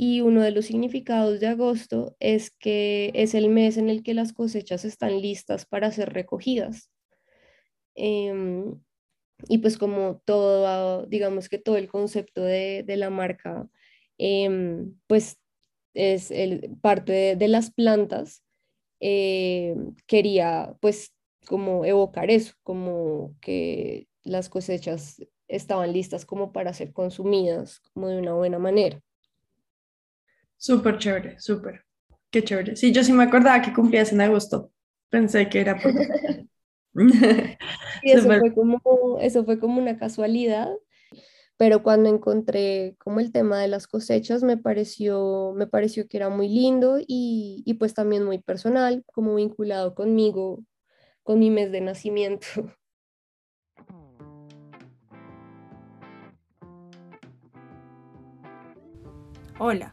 y uno de los significados de agosto es que es el mes en el que las cosechas están listas para ser recogidas. Em, y pues como todo, digamos que todo el concepto de, la marca, em, pues es el, parte de, las plantas, eh, quería pues como evocar eso, como que las cosechas estaban listas como para ser consumidas como de una buena manera. Súper chévere, súper. Qué chévere. Sí, yo sí me acordaba que cumplías en agosto. Pensé que era por... y eso fue, como, eso fue como una casualidad, pero cuando encontré como el tema de las cosechas me pareció, me pareció que era muy lindo y, y pues también muy personal, como vinculado conmigo, con mi mes de nacimiento. Hola,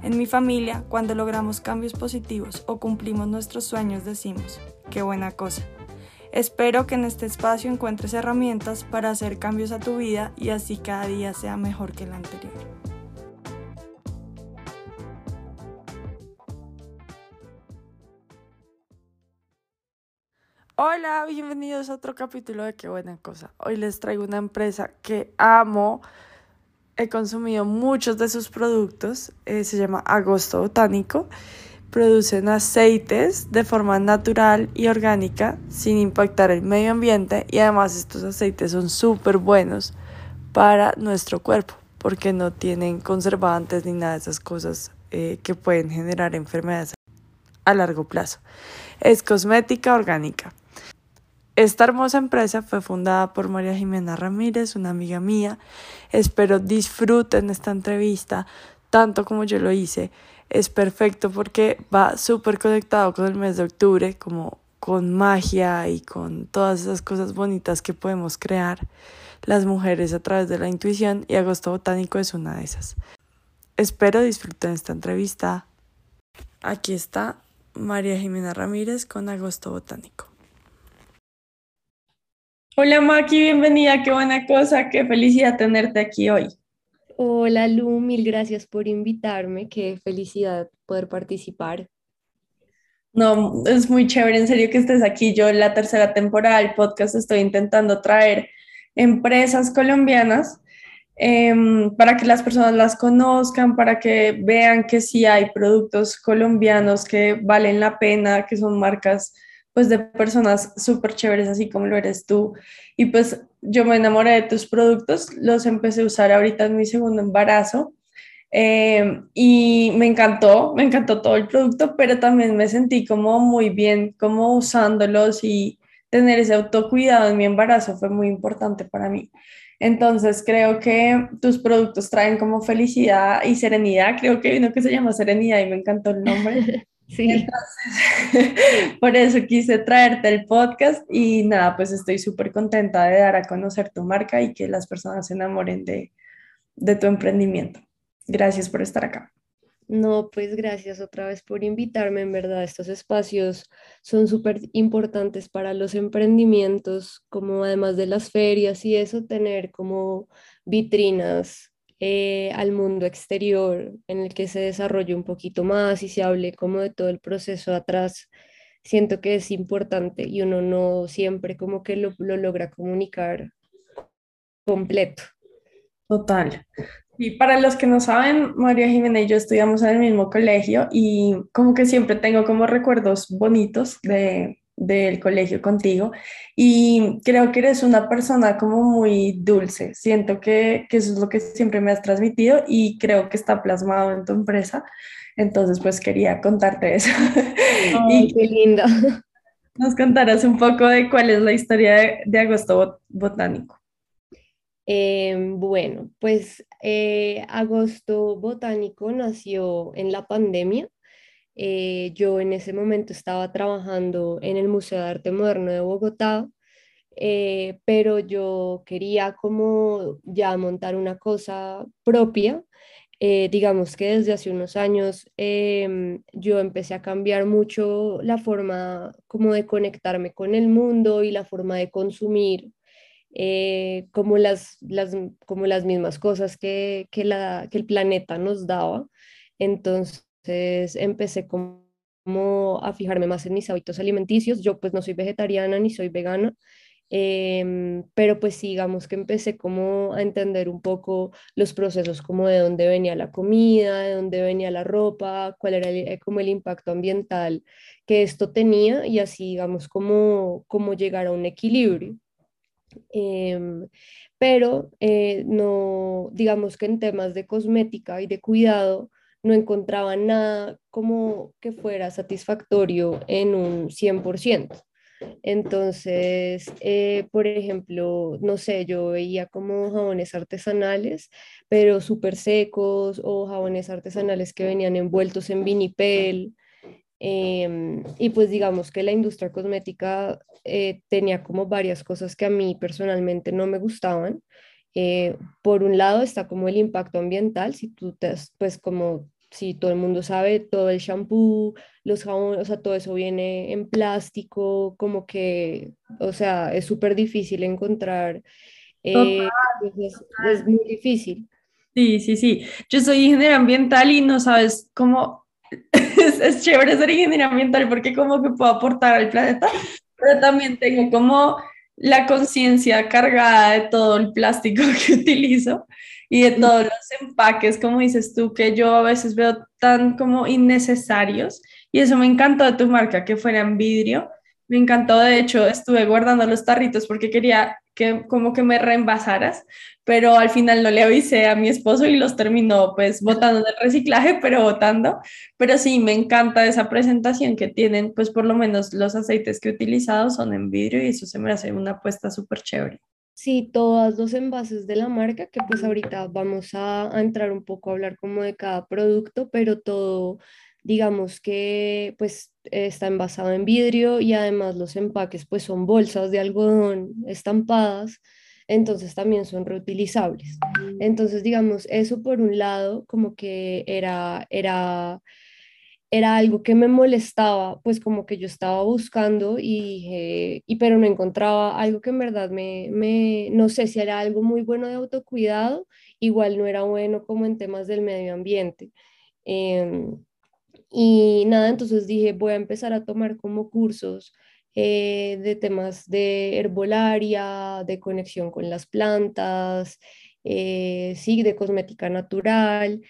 En mi familia, cuando logramos cambios positivos o cumplimos nuestros sueños, decimos, qué buena cosa. Espero que en este espacio encuentres herramientas para hacer cambios a tu vida y así cada día sea mejor que el anterior. Hola, bienvenidos a otro capítulo de Qué buena cosa. Hoy les traigo una empresa que amo he consumido muchos de sus productos, eh, se llama Agosto Botánico. Producen aceites de forma natural y orgánica sin impactar el medio ambiente y además estos aceites son súper buenos para nuestro cuerpo porque no tienen conservantes ni nada de esas cosas eh, que pueden generar enfermedades a largo plazo. Es cosmética orgánica. Esta hermosa empresa fue fundada por María Jimena Ramírez, una amiga mía. Espero disfruten esta entrevista tanto como yo lo hice. Es perfecto porque va súper conectado con el mes de octubre, como con magia y con todas esas cosas bonitas que podemos crear las mujeres a través de la intuición y Agosto Botánico es una de esas. Espero disfruten esta entrevista. Aquí está María Jimena Ramírez con Agosto Botánico. Hola Maki, bienvenida, qué buena cosa, qué felicidad tenerte aquí hoy. Hola Lu, mil gracias por invitarme, qué felicidad poder participar. No, es muy chévere, en serio que estés aquí. Yo en la tercera temporada del podcast estoy intentando traer empresas colombianas em, para que las personas las conozcan, para que vean que sí hay productos colombianos que valen la pena, que son marcas pues de personas súper chéveres así como lo eres tú. Y pues yo me enamoré de tus productos, los empecé a usar ahorita en mi segundo embarazo. Eh, y me encantó, me encantó todo el producto, pero también me sentí como muy bien, como usándolos y tener ese autocuidado en mi embarazo fue muy importante para mí. Entonces creo que tus productos traen como felicidad y serenidad. Creo que hay uno que se llama Serenidad y me encantó el nombre. Sí. Entonces, por eso quise traerte el podcast y nada, pues estoy súper contenta de dar a conocer tu marca y que las personas se enamoren de, de tu emprendimiento. Gracias por estar acá. No, pues gracias otra vez por invitarme. En verdad, estos espacios son súper importantes para los emprendimientos, como además de las ferias y eso, tener como vitrinas eh, al mundo exterior en el que se desarrolle un poquito más y se hable como de todo el proceso atrás, siento que es importante y uno no siempre como que lo, lo logra comunicar completo. Total. Y para los que no saben, María Jimena y yo estudiamos en el mismo colegio y como que siempre tengo como recuerdos bonitos de, del colegio contigo y creo que eres una persona como muy dulce. Siento que, que, eso es lo que siempre me has transmitido y creo que está plasmado en tu empresa. Entonces, pues quería contarte eso. y qué linda. Nos contarás un poco de cuál es la historia de, Agosto Botánico. Em, bueno, pues eh, Agosto Botánico nació en la pandemia Eh, yo en ese momento estaba trabajando en el Museo de Arte Moderno de Bogotá, eh, pero yo quería como ya montar una cosa propia. Eh, digamos que desde hace unos años em, yo empecé a cambiar mucho la forma como de conectarme con el mundo y la forma de consumir como, las, las, como las mismas cosas que, que, la, que el planeta nos daba. Entonces, entonces empecé como a fijarme más en mis hábitos alimenticios. Yo pues no soy vegetariana ni soy vegana, em, pero pues digamos que empecé como a entender un poco los procesos como de dónde venía la comida, de dónde venía la ropa, cuál era eh, como el impacto ambiental que esto tenía y así digamos como, como llegar a un equilibrio. Em, pero eh, no, digamos que en temas de cosmética y de cuidado, no encontraba nada como que fuera satisfactorio en un 100%. Entonces, eh, por ejemplo, no sé, yo veía como jabones artesanales, pero súper secos o jabones artesanales que venían envueltos en vinipel. Em, y pues digamos que la industria cosmética eh, tenía como varias cosas que a mí personalmente no me gustaban. Eh, por un lado está como el impacto ambiental, si tú te, pues como si todo el mundo sabe, todo el shampoo, los jabones, o sea, todo eso viene en plástico, como que, o sea, es súper difícil encontrar, eh, es, es, muy difícil. Sí, sí, sí. Yo soy ingeniera ambiental y no sabes cómo, es, es chévere ser ingeniera ambiental porque como que puedo aportar al planeta, pero también tengo como la conciencia cargada de todo el plástico que utilizo y de todos los empaques, como dices tú, que yo a veces veo tan como innecesarios. Y eso me encantó de tu marca, que fuera en vidrio. Me encantó, de hecho, estuve guardando los tarritos porque quería que como que me reembasaras, pero al final no le avisé a mi esposo y los terminó pues botando del reciclaje, pero botando. Pero sí, me encanta esa presentación que tienen, pues por lo menos los aceites que he utilizado son en vidrio y eso se me hace una apuesta súper chévere. Sí, todos los envases de la marca, que pues ahorita vamos a, entrar un poco a hablar como de cada producto, pero todo, digamos que pues está envasado en vidrio y además los empaques pues son bolsas de algodón estampadas, entonces también son reutilizables. Entonces, digamos, eso por un lado como que era, era era algo que me molestaba, pues como que yo estaba buscando y dije, y pero no encontraba algo que en verdad me, me, no sé si era algo muy bueno de autocuidado, igual no era bueno como en temas del medio ambiente. Em, y nada, entonces dije, voy a empezar a tomar como cursos eh, de temas de herbolaria, de conexión con las plantas, eh, sí, de cosmética natural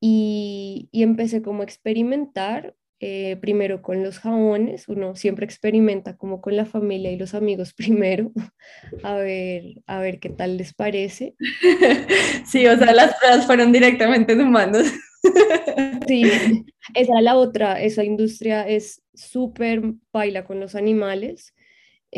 y, empecé como a experimentar, eh, primero con los jabones, uno siempre experimenta como con la familia y los amigos primero, a ver, a ver qué tal les parece. Sí, o sea, las pruebas fueron directamente en humanos. Sí, esa es la otra, esa industria es súper baila con los animales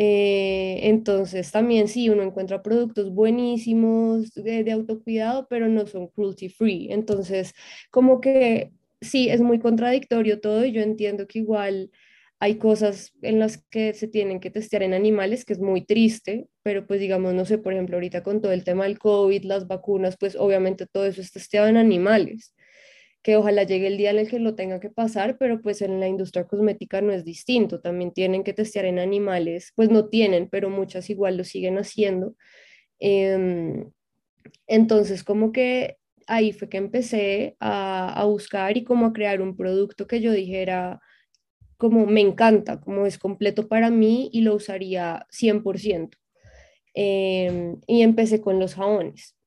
eh, entonces también sí, uno encuentra productos buenísimos de, autocuidado, pero no son cruelty free. Entonces, como que sí, es muy contradictorio todo y yo entiendo que igual hay cosas en las que se tienen que testear en animales, que es muy triste, pero pues digamos, no sé, por ejemplo, ahorita con todo el tema del COVID, las vacunas, pues obviamente todo eso es testeado en animales que ojalá llegue el día en el que lo tenga que pasar, pero pues en la industria cosmética no es distinto, también tienen que testear en animales, pues no tienen, pero muchas igual lo siguen haciendo. Em, entonces, como que ahí fue que empecé a, a, buscar y como a crear un producto que yo dijera, como me encanta, como es completo para mí y lo usaría 100%. Em, y empecé con los jabones.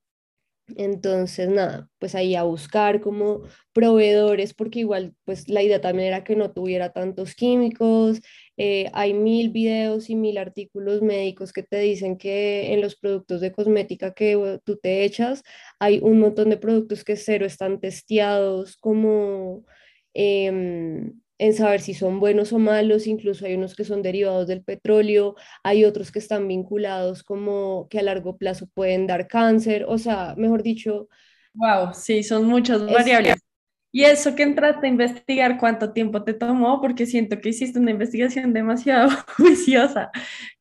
Entonces, nada, pues ahí a buscar como proveedores, porque igual, pues la idea también era que no tuviera tantos químicos. Eh, hay mil videos y mil artículos médicos que te dicen que en los productos de cosmética que tú te echas, hay un montón de productos que cero están testeados como... Em, en saber si son buenos o malos, incluso hay unos que son derivados del petróleo, hay otros que están vinculados como que a largo plazo pueden dar cáncer, o sea, mejor dicho. Wow, sí, son muchas variables. Y eso que entraste a investigar, ¿cuánto tiempo te tomó? Porque siento que hiciste una investigación demasiado juiciosa,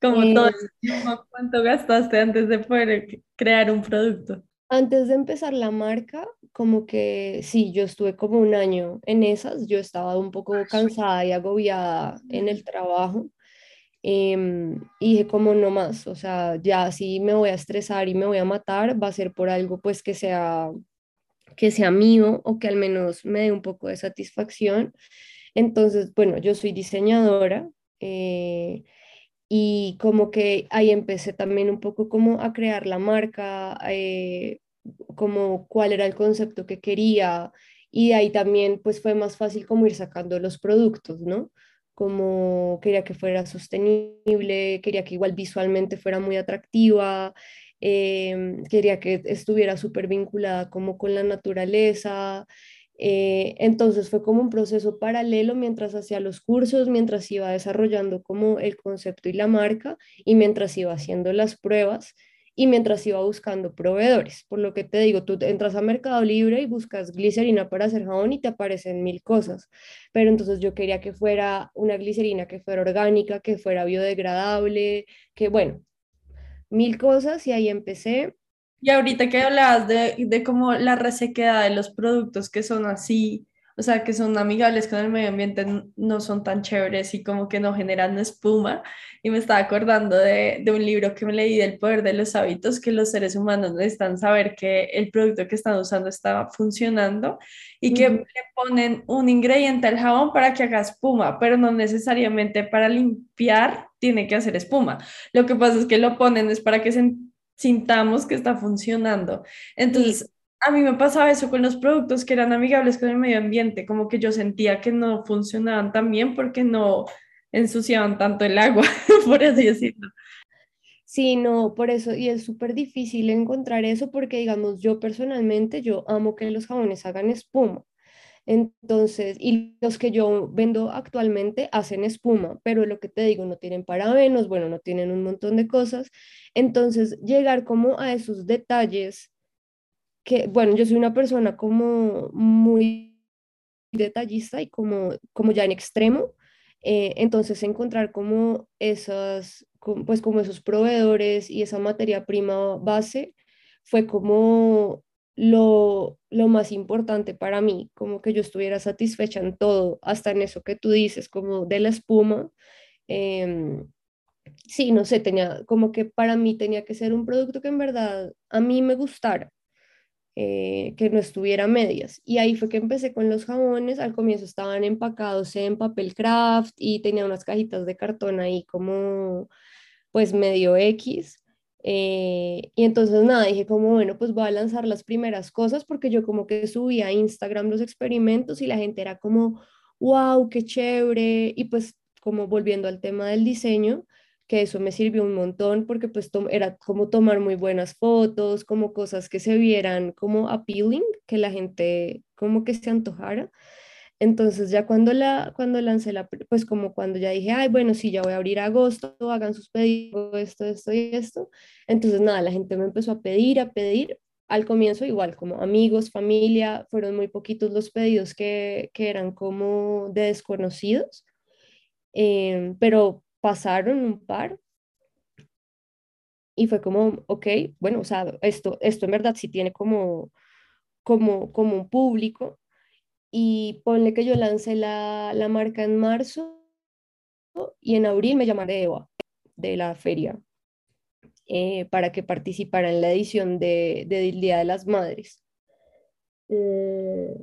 como todo el tiempo, ¿cuánto gastaste antes de poder crear un producto? Antes de empezar la marca, como que sí, yo estuve como un año en esas, yo estaba un poco cansada y agobiada en el trabajo. Em, y dije como no más, o sea, ya si me voy a estresar y me voy a matar, va a ser por algo pues que sea que sea mío o que al menos me dé un poco de satisfacción. Entonces, bueno, yo soy diseñadora eh, y como que ahí empecé también un poco como a crear la marca, eh, como cuál era el concepto que quería y de ahí también pues fue más fácil como ir sacando los productos, ¿no? Como quería que fuera sostenible, quería que igual visualmente fuera muy atractiva, Em, quería que estuviera súper vinculada como con la naturaleza. Eh, entonces fue como un proceso paralelo mientras hacía los cursos, mientras iba desarrollando como el concepto y la marca y mientras iba haciendo las pruebas y mientras iba buscando proveedores. Por lo que te digo, tú entras a Mercado Libre y buscas glicerina para hacer jabón y te aparecen mil cosas. Pero entonces yo quería que fuera una glicerina que fuera orgánica, que fuera biodegradable, que bueno, mil cosas y ahí empecé. Y ahorita que hablabas de, de cómo la resequedad de los productos que son así, o sea, que son amigables con el medio ambiente, no son tan chéveres y como que no generan espuma. Y me estaba acordando de, de, un libro que me leí del poder de los hábitos, que los seres humanos necesitan saber que el producto que están usando está funcionando y que le ponen un ingrediente al jabón para que haga espuma, pero no necesariamente para limpiar tiene que hacer espuma. Lo que pasa es que lo ponen es para que sintamos que está funcionando. Entonces, a mí me pasaba eso con los productos que eran amigables con el medio ambiente, como que yo sentía que no funcionaban tan bien porque no ensuciaban tanto el agua, por así decirlo. Sí, no, por eso, y es súper difícil encontrar eso porque, digamos, yo personalmente, yo amo que los jabones hagan espuma. Entonces, y los que yo vendo actualmente hacen espuma, pero lo que te digo, no tienen parabenos, bueno, no tienen un montón de cosas. Entonces, llegar como a esos detalles, que, bueno, yo soy una persona como muy detallista y como, como ya en extremo, eh, entonces encontrar como esas, pues como esos proveedores y esa materia prima base fue como lo, lo más importante para mí, como que yo estuviera satisfecha en todo, hasta en eso que tú dices, como de la espuma. Em, sí, no sé, tenía como que para mí tenía que ser un producto que en verdad a mí me gustara. Eh, que no estuviera medias. Y ahí fue que empecé con los jabones. Al comienzo estaban empacados en papel craft y tenía unas cajitas de cartón ahí como pues medio X. Eh, y entonces nada, dije como, bueno, pues voy a lanzar las primeras cosas porque yo como que subía a Instagram los experimentos y la gente era como, wow, qué chévere. Y pues como volviendo al tema del diseño, que eso me sirvió un montón porque pues era como tomar muy buenas fotos, como cosas que se vieran como appealing, que la gente como que se antojara. Entonces ya cuando, la, cuando lancé la, pues como cuando ya dije, ay, bueno, sí, ya voy a abrir agosto, hagan sus pedidos, esto, esto y esto. Entonces nada, la gente me empezó a pedir, a pedir. Al comienzo igual, como amigos, familia, fueron muy poquitos los pedidos que, que eran como de desconocidos, em, pero pasaron un par y fue como, ok, bueno, o sea, esto, esto en verdad sí tiene como, como, como un público y ponle que yo lancé la, la marca en marzo y en abril me llamaré Eva de la feria eh, para que participara en la edición de, del Día de las Madres. Eh,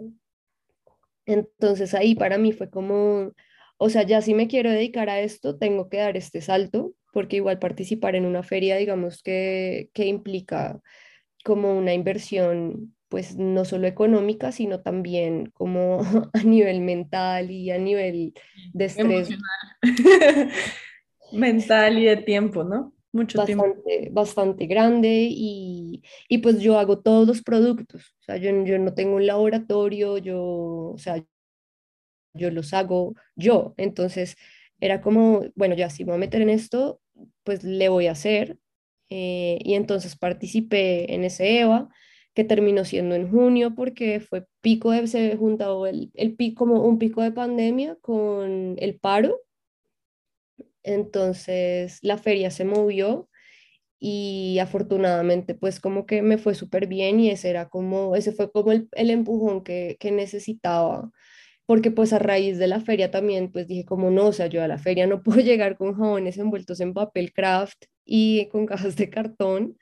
entonces ahí para mí fue como, o sea, ya si me quiero dedicar a esto, tengo que dar este salto, porque igual participar en una feria, digamos que, que implica como una inversión pues no solo económica, sino también como a nivel mental y a nivel de estrés. mental y de tiempo, ¿no? Mucho bastante, tiempo. Bastante grande y, y, pues yo hago todos los productos, o sea, yo, yo no tengo un laboratorio, yo, o sea, yo los hago yo, entonces era como, bueno, ya si me voy a meter en esto, pues le voy a hacer. Eh, y entonces participé en ese EVA que terminó siendo en junio porque fue pico de, se juntó el, el pico, como un pico de pandemia con el paro. Entonces la feria se movió y afortunadamente pues como que me fue súper bien y ese era como, ese fue como el, el empujón que, que necesitaba porque pues a raíz de la feria también pues dije como no, o sea, a la feria no puedo llegar con jabones envueltos en papel craft y con cajas de cartón,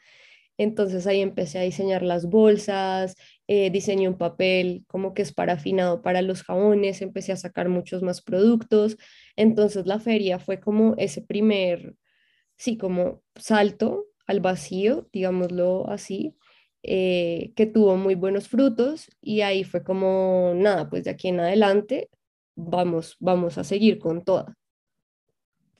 entonces ahí empecé a diseñar las bolsas, eh, diseñé un papel como que es parafinado para los jabones, empecé a sacar muchos más productos. Entonces la feria fue como ese primer, sí, como salto al vacío, digámoslo así, eh, que tuvo muy buenos frutos y ahí fue como, nada, pues de aquí en adelante vamos, vamos a seguir con toda.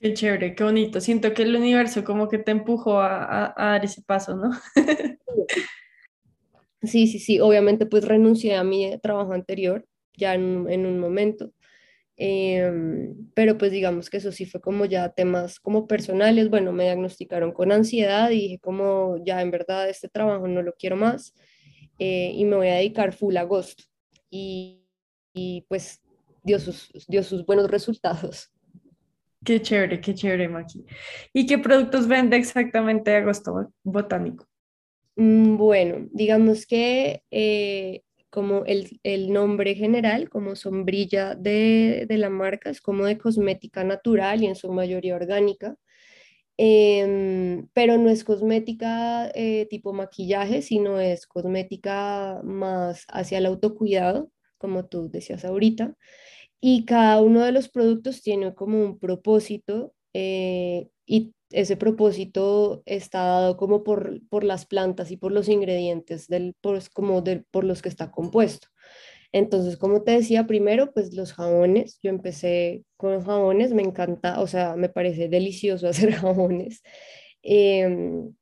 Qué chévere, qué bonito. Siento que el universo como que te empujó a, dar ese paso, ¿no? sí, sí, sí. Obviamente pues renuncié a mi trabajo anterior ya en, un momento. Em, pero pues digamos que eso sí fue como ya temas como personales. Bueno, me diagnosticaron con ansiedad y dije como ya en verdad este trabajo no lo quiero más eh, y me voy a dedicar full agosto. Y, y pues dio sus, dio sus buenos resultados. Qué chévere, qué chévere, Maki. ¿Y qué productos vende exactamente Agosto Botánico? Mm, bueno, digamos que eh, como el, el, nombre general, como sombrilla de, de, la marca, es como de cosmética natural y en su mayoría orgánica. Em, pero no es cosmética eh, tipo maquillaje, sino es cosmética más hacia el autocuidado, como tú decías ahorita y cada uno de los productos tiene como un propósito eh, y ese propósito está dado como por, por las plantas y por los ingredientes del, por, como por los que está compuesto. Entonces, como te decía, primero, pues los jabones. Yo empecé con jabones, me encanta, o sea, me parece delicioso hacer jabones. Em,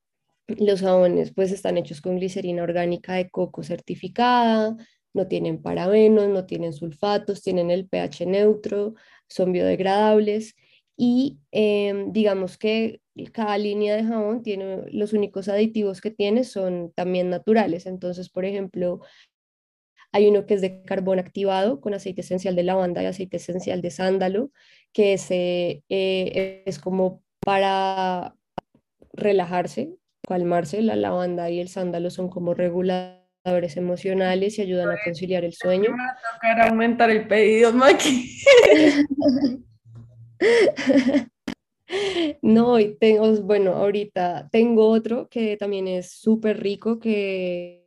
los jabones pues están hechos con glicerina orgánica de coco certificada, no tienen parabenos, no tienen sulfatos, tienen el pH neutro, son biodegradables y em, digamos que cada línea de jabón tiene los únicos aditivos que tiene son también naturales. Entonces, por ejemplo, hay uno que es de carbón activado con aceite esencial de lavanda y aceite esencial de sándalo, que ese, eh, es como para relajarse, calmarse. La lavanda y el sándalo son como regulares emocionales y ayudan a conciliar el sueño. Me va a tocar aumentar el pedido, Maki. No, y tengo, bueno, ahorita tengo otro que también es súper rico, que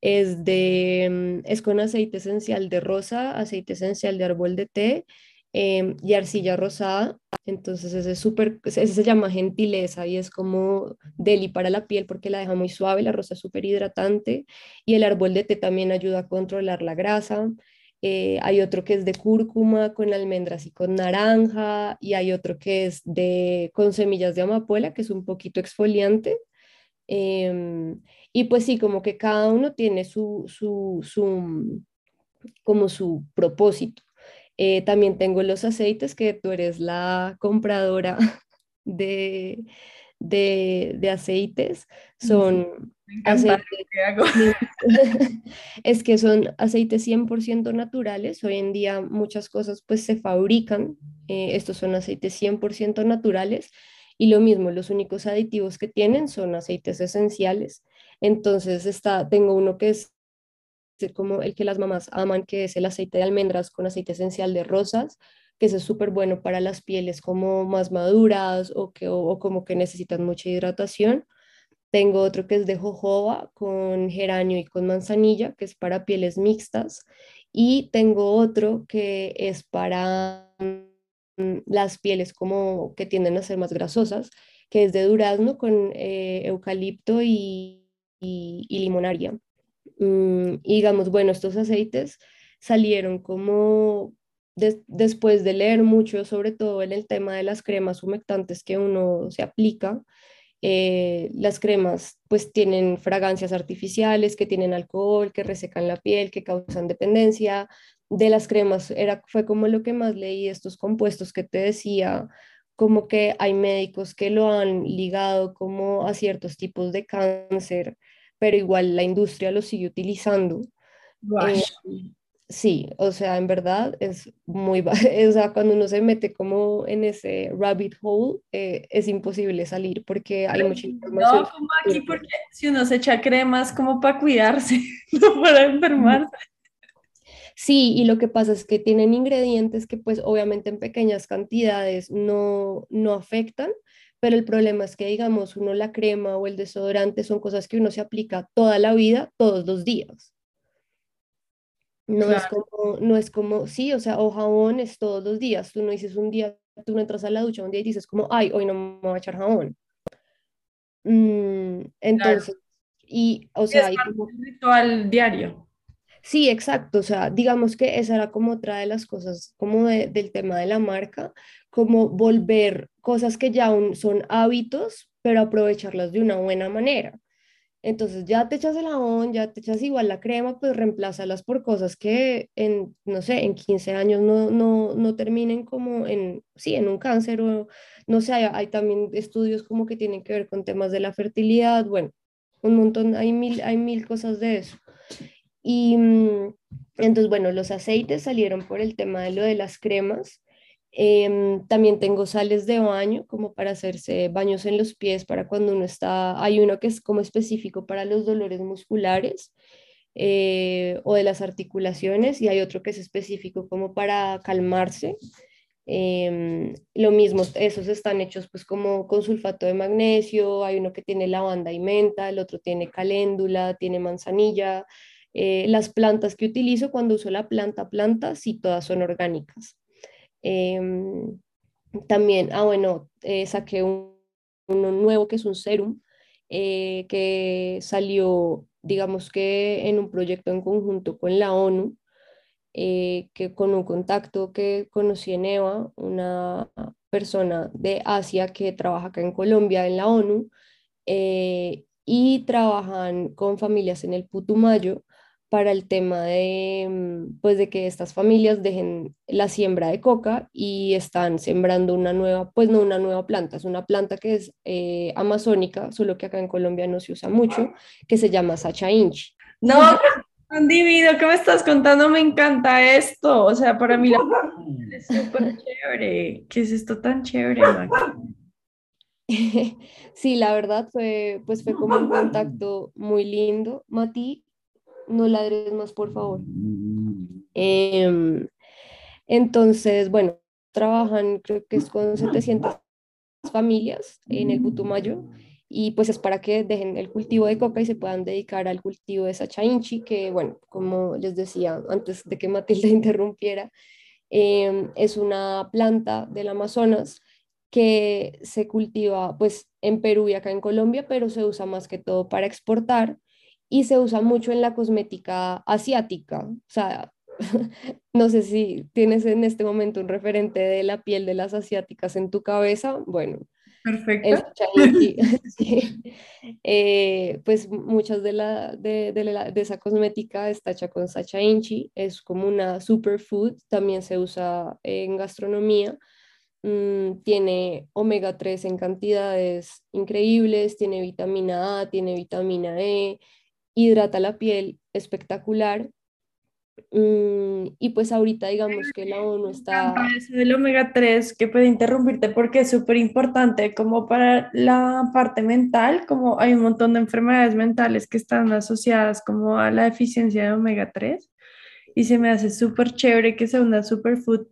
es de, mm, es con aceite esencial de rosa, aceite esencial de árbol de té em, y arcilla rosada. Entonces ese, es súper, ese se llama gentileza y es como deli para la piel porque la deja muy suave, la rosa es súper hidratante y el árbol de té también ayuda a controlar la grasa. Eh, hay otro que es de cúrcuma con almendras y con naranja y hay otro que es de con semillas de amapola que es un poquito exfoliante. Em, y pues sí, como que cada uno tiene su, su, su como su propósito. Eh, también tengo los aceites, que tú eres la compradora de, de, aceites. Son aceites, es que son aceites 100% naturales. Hoy en día muchas cosas pues se fabrican. Eh, estos son aceites 100% naturales. Y lo mismo, los únicos aditivos que tienen son aceites esenciales. Entonces está, tengo uno que es como el que las mamás aman, que es el aceite de almendras con aceite esencial de rosas, que es súper bueno para las pieles como más maduras o, que, o, como que necesitan mucha hidratación. Tengo otro que es de jojoba con geranio y con manzanilla, que es para pieles mixtas. Y tengo otro que es para mm, las pieles como que tienden a ser más grasosas, que es de durazno con eh, eucalipto y, y, y limonaria. Mm, digamos, bueno, estos aceites salieron como después de leer mucho, sobre todo en el tema de las cremas humectantes que uno se aplica. Eh, las cremas pues tienen fragancias artificiales que tienen alcohol, que resecan la piel, que causan dependencia. De las cremas era, fue como lo que más leí, estos compuestos que te decía, como que hay médicos que lo han ligado como a ciertos tipos de cáncer pero igual la industria lo sigue utilizando. Eh, sí, o sea, en verdad es muy, o sea, cuando uno se mete como en ese rabbit hole, eh, es imposible salir porque hay mucha información. No, como aquí, porque si uno se echa cremas como para cuidarse, no para enfermarse. Sí, y lo que pasa es que tienen ingredientes que pues obviamente en pequeñas cantidades no, no afectan, pero el problema es que digamos uno la crema o el desodorante son cosas que uno se aplica toda la vida, todos los días. No es como, no es como, sí, o sea, o jabón es todos los días. Tú no dices un día, tú no entras a la ducha un día y dices como, ay, hoy no me voy a echar jabón. Mm, entonces, y, o sea, es un ritual diario. Sí, exacto. O sea, digamos que esa era como otra de las cosas, como del tema de la marca, como volver cosas que ya son hábitos, pero aprovecharlas de una buena manera. Entonces ya te echas el jabón, ya te echas igual la crema, pues reemplázalas por cosas que en, no sé, en 15 años no, no, no terminen como en, sí, en un cáncer o, no sé, hay, hay, también estudios como que tienen que ver con temas de la fertilidad, bueno, un montón, hay mil, hay mil cosas de eso. Y mm, entonces, bueno, los aceites salieron por el tema de lo de las cremas. Em, también tengo sales de baño, como para hacerse baños en los pies, para cuando uno está, hay uno que es como específico para los dolores musculares eh, o de las articulaciones y hay otro que es específico como para calmarse. Em, lo mismo, esos están hechos pues como con sulfato de magnesio, hay uno que tiene lavanda y menta, el otro tiene caléndula, tiene manzanilla, eh, las plantas que utilizo cuando uso la planta planta, sí, todas son orgánicas. Em, también, ah, bueno, eh, saqué un, uno nuevo que es un serum eh, que salió, digamos que en un proyecto en conjunto con la ONU, que con un contacto que conocí en EVA, una persona de Asia que trabaja acá en Colombia en la ONU, y trabajan con familias en el Putumayo para el tema de, mm, pues de que estas familias dejen la siembra de coca y están sembrando una nueva, pues no una nueva planta, es una planta que es eh, amazónica, solo que acá en Colombia no se usa mucho, que se llama Sacha Inchi. No, tan divino, ¿qué me estás contando? Me encanta esto, o sea, para mí la es súper chévere. ¿Qué es esto tan chévere, Sí, la verdad fue, pues fue como un contacto muy lindo. Mati, no ladres más, por favor. Em, entonces, bueno, trabajan, creo que es con 700 familias en el Putumayo y pues es para que dejen el cultivo de coca y se puedan dedicar al cultivo de Sacha Inchi, que bueno, como les decía antes de que Matilda interrumpiera, em, es una planta del Amazonas que se cultiva pues en Perú y acá en Colombia, pero se usa más que todo para exportar y se usa mucho en la cosmética asiática. O sea, no sé si tienes en este momento un referente de la piel de las asiáticas en tu cabeza. Bueno, Perfecto. Eh, pues muchas de, la, de, de, esa cosmética está hecha con Sacha Inchi, es como una superfood, también se usa en gastronomía. Mm, tiene omega 3 en cantidades increíbles, tiene vitamina A, tiene vitamina E, hidrata la piel espectacular. Mm, y pues ahorita digamos que la ONU está... Eso del omega 3, que puede interrumpirte porque es súper importante como para la parte mental, como hay un montón de enfermedades mentales que están asociadas como a la deficiencia de omega 3 y se me hace súper chévere que sea una superfood.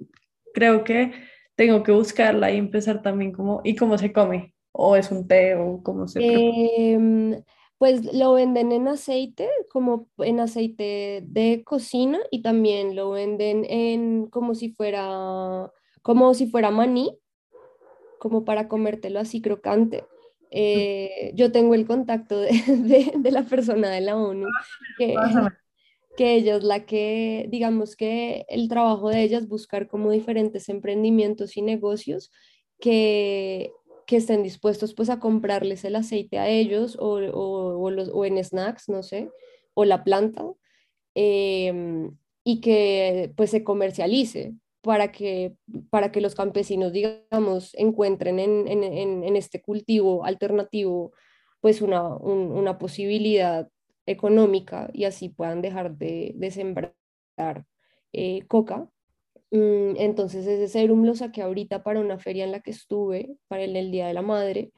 Creo que tengo que buscarla y empezar también como, ¿y cómo se come? ¿O es un té o cómo se... Eh, pues lo venden en aceite, como en aceite de cocina y también lo venden en como si fuera, como si fuera maní, como para comértelo así crocante. Eh, yo tengo el contacto de, de, la persona de la ONU, que, que ella es la que, digamos que el trabajo de ella es buscar como diferentes emprendimientos y negocios que que estén dispuestos pues a comprarles el aceite a ellos o, o, en snacks, no sé, o la planta, em, y que pues se comercialice para que, para que los campesinos, digamos, encuentren en, en, en, este cultivo alternativo pues una, una posibilidad económica y así puedan dejar de, de sembrar eh, coca. Mm, entonces ese serum lo saqué ahorita para una feria en la que estuve, para el, Día de la Madre,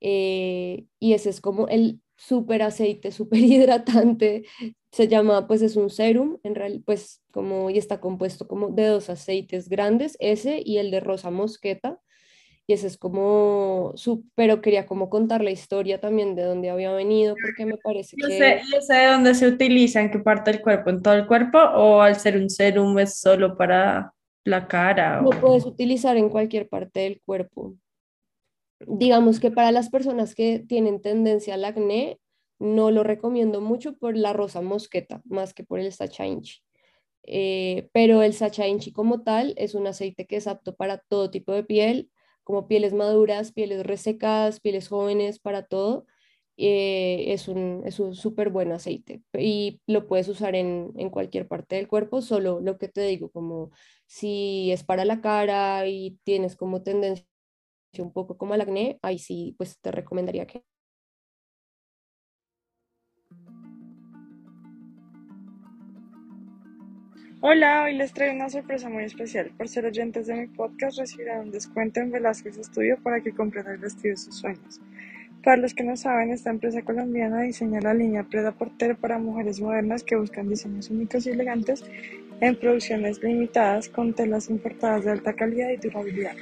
eh, y ese es como el súper aceite, súper hidratante, se llama, pues es un serum, en realidad, pues como, y está compuesto como de dos aceites grandes, ese y el de rosa mosqueta, y ese es como, su, pero quería como contar la historia también de dónde había venido, porque me parece yo que... Sé, yo sé de dónde se utiliza, en qué parte del cuerpo, en todo el cuerpo, o al ser un serum es solo para la cara. Lo puedes utilizar en cualquier parte del cuerpo. Digamos que para las personas que tienen tendencia al acné, no lo recomiendo mucho por la rosa mosqueta, más que por el sacha inchi. Eh, pero el sacha inchi como tal es un aceite que es apto para todo tipo de piel, como pieles maduras, pieles resecadas, pieles jóvenes, para todo. Eh, es un es un súper buen aceite y lo puedes usar en, en cualquier parte del cuerpo, solo lo que te digo, como si es para la cara y tienes como tendencia un poco como el acné, ahí sí, pues te recomendaría que Hola, hoy les traigo una sorpresa muy especial. Por ser oyentes de mi podcast recibirán un descuento en Velázquez Estudio para que compren el vestido de sus sueños. Para los que no saben, esta empresa colombiana diseña la línea Preda Porter para mujeres modernas que buscan diseños únicos y elegantes en producciones limitadas con telas importadas de alta calidad y durabilidad,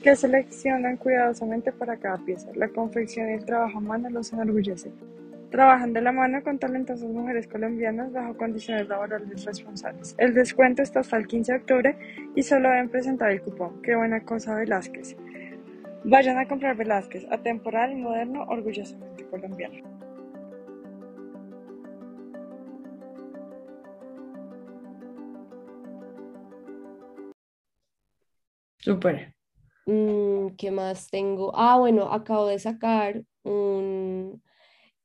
que seleccionan cuidadosamente para cada pieza. La confección y el trabajo a mano los enorgullece. Trabajan de la mano con talentosas mujeres colombianas bajo condiciones laborales responsables. El descuento está hasta el 15 de octubre y solo deben presentar el cupón. Qué buena cosa Velázquez. Vayan a comprar Velázquez, atemporal y moderno, orgullosamente colombiano. Súper. Mm, ¿qué más tengo? Ah, bueno, acabo de sacar un,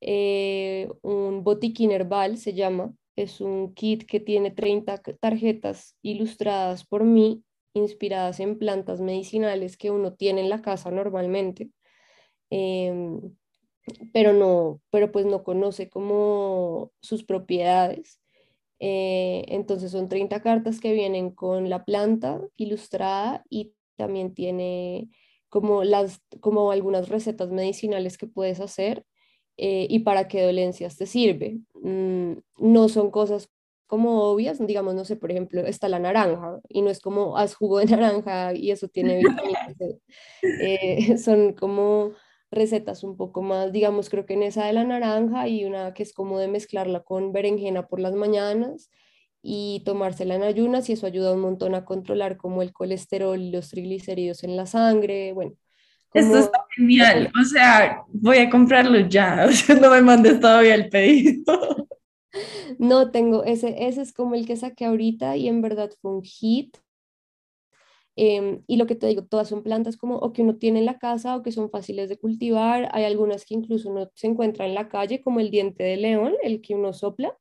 eh, un botiquín herbal, se llama. Es un kit que tiene 30 tarjetas ilustradas por mí, inspiradas en plantas medicinales que uno tiene en la casa normalmente, em, pero no, pero pues no conoce como sus propiedades. Eh, entonces son 30 cartas que vienen con la planta ilustrada y también tiene como, las, como algunas recetas medicinales que puedes hacer eh, y para qué dolencias te sirve. Mm, no son cosas como obvias, digamos, no sé, por ejemplo, está la naranja y no es como haz jugo de naranja y eso tiene. Eh, son como recetas un poco más, digamos, creo que en esa de la naranja hay una que es como de mezclarla con berenjena por las mañanas y tomársela en ayunas y eso ayuda un montón a controlar como el colesterol y los triglicéridos en la sangre, bueno. Esto está genial, o sea, voy a comprarlo ya, o sea, no me mandes todavía el pedido. No, tengo, ese, ese es como el que saqué ahorita y en verdad fue un hit. Em, y lo que te digo, todas son plantas como o que uno tiene en la casa o que son fáciles de cultivar. Hay algunas que incluso no se encuentran en la calle, como el diente de león, el que uno sopla.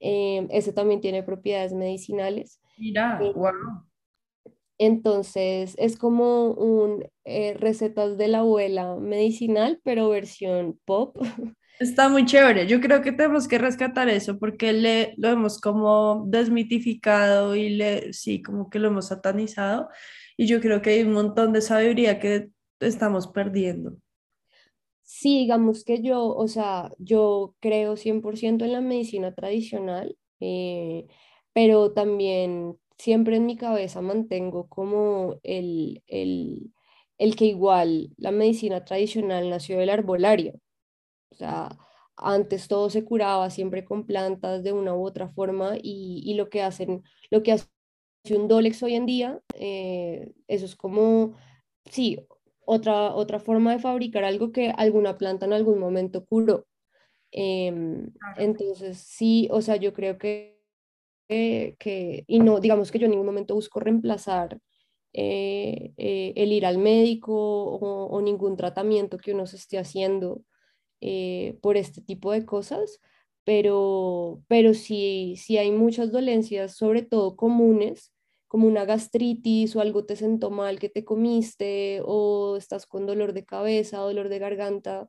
Em, ese también tiene propiedades medicinales. Mira, wow. Entonces es como un eh, recetas de la abuela medicinal, pero versión pop. Está muy chévere. Yo creo que tenemos que rescatar eso porque le, lo hemos como desmitificado y le, sí, como que lo hemos satanizado. Y yo creo que hay un montón de sabiduría que estamos perdiendo. Sí, digamos que yo, o sea, yo creo 100% en la medicina tradicional, eh, pero también siempre en mi cabeza mantengo como el, el, el que igual la medicina tradicional nació de la arbolaria. O sea, antes todo se curaba siempre con plantas de una u otra forma y, y lo que hacen, lo que hace un Dolex hoy en día, eh, eso es como, sí, otra, otra forma de fabricar algo que alguna planta en algún momento curó. Em, entonces, sí, o sea, yo creo que, y no, digamos que yo en ningún momento busco reemplazar eh, eh, el ir al médico o, ningún tratamiento que uno se esté haciendo eh, por este tipo de cosas, pero, pero sí, sí hay muchas dolencias, sobre todo comunes, como una gastritis o algo te sentó mal que te comiste o estás con dolor de cabeza, dolor de garganta.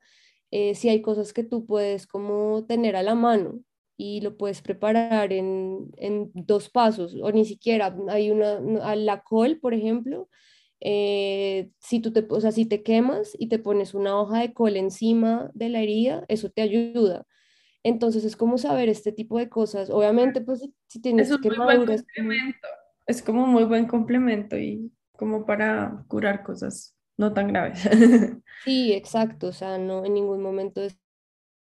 si hay cosas que tú puedes como tener a la mano y lo puedes preparar en, en dos pasos o ni siquiera hay una, a la col, por ejemplo, eh, si tú te, o sea, si te quemas y te pones una hoja de col encima de la herida, eso te ayuda. Entonces es como saber este tipo de cosas. Obviamente, pues si tienes es quemaduras. Es como muy buen complemento y como para curar cosas no tan graves. Sí, exacto. O sea, no en ningún momento es,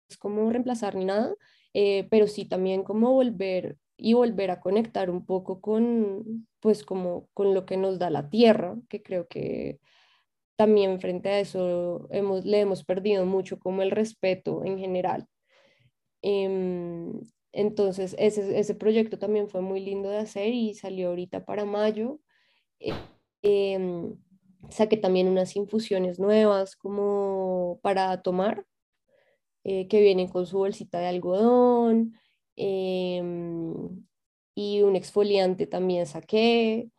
es como reemplazar ni nada, eh, pero sí también como volver y volver a conectar un poco con, pues como con lo que nos da la tierra, que creo que también frente a eso hemos, le hemos perdido mucho como el respeto en general. Em, entonces, ese, ese proyecto también fue muy lindo de hacer y salió ahorita para mayo. Eh, em, saqué también unas infusiones nuevas como para tomar, eh, que vienen con su bolsita de algodón. Em, y un exfoliante también saqué.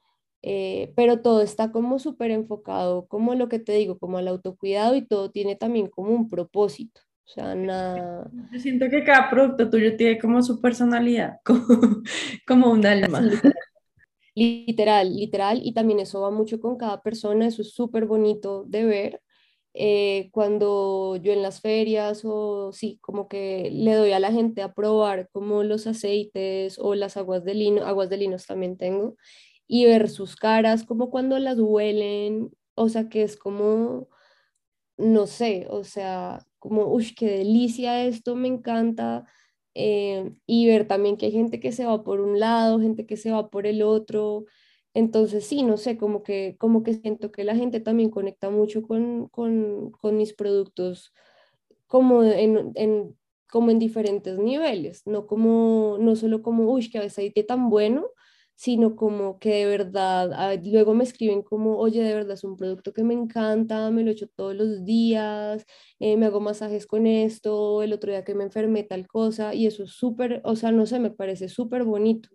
Eh, pero todo está como súper enfocado, como lo que te digo, como al autocuidado y todo tiene también como un propósito. O sea, nada... Yo siento que cada producto tuyo tiene como su personalidad, como, un alma. Literal, literal, y también eso va mucho con cada persona, eso es súper bonito de ver. Eh, cuando yo en las ferias o sí, como que le doy a la gente a probar como los aceites o las aguas de lino, aguas de linos también tengo, y ver sus caras, como cuando las huelen, o sea, que es como, no sé, o sea, como, uy, qué delicia esto, me encanta. Eh, y ver también que hay gente que se va por un lado, gente que se va por el otro. Entonces, sí, no sé, como que, como que siento que la gente también conecta mucho con, con, con mis productos como en, en, como en diferentes niveles, no, como, no solo como, uy, que aceite tan bueno, sino como que de verdad, luego me escriben como, oye, de verdad es un producto que me encanta, me lo echo todos los días, eh, me hago masajes con esto, el otro día que me enfermé tal cosa, y eso es súper, o sea, no sé, me parece súper bonito.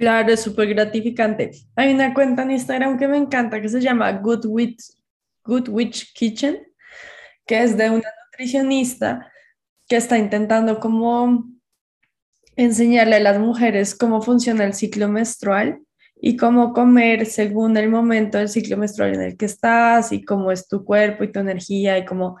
Claro, es súper gratificante. Hay una cuenta en Instagram que me encanta que se llama Good Witch, Good Witch Kitchen, que es de una nutricionista que está intentando como enseñarle a las mujeres cómo funciona el ciclo menstrual y cómo comer según el momento del ciclo menstrual en el que estás y cómo es tu cuerpo y tu energía y cómo,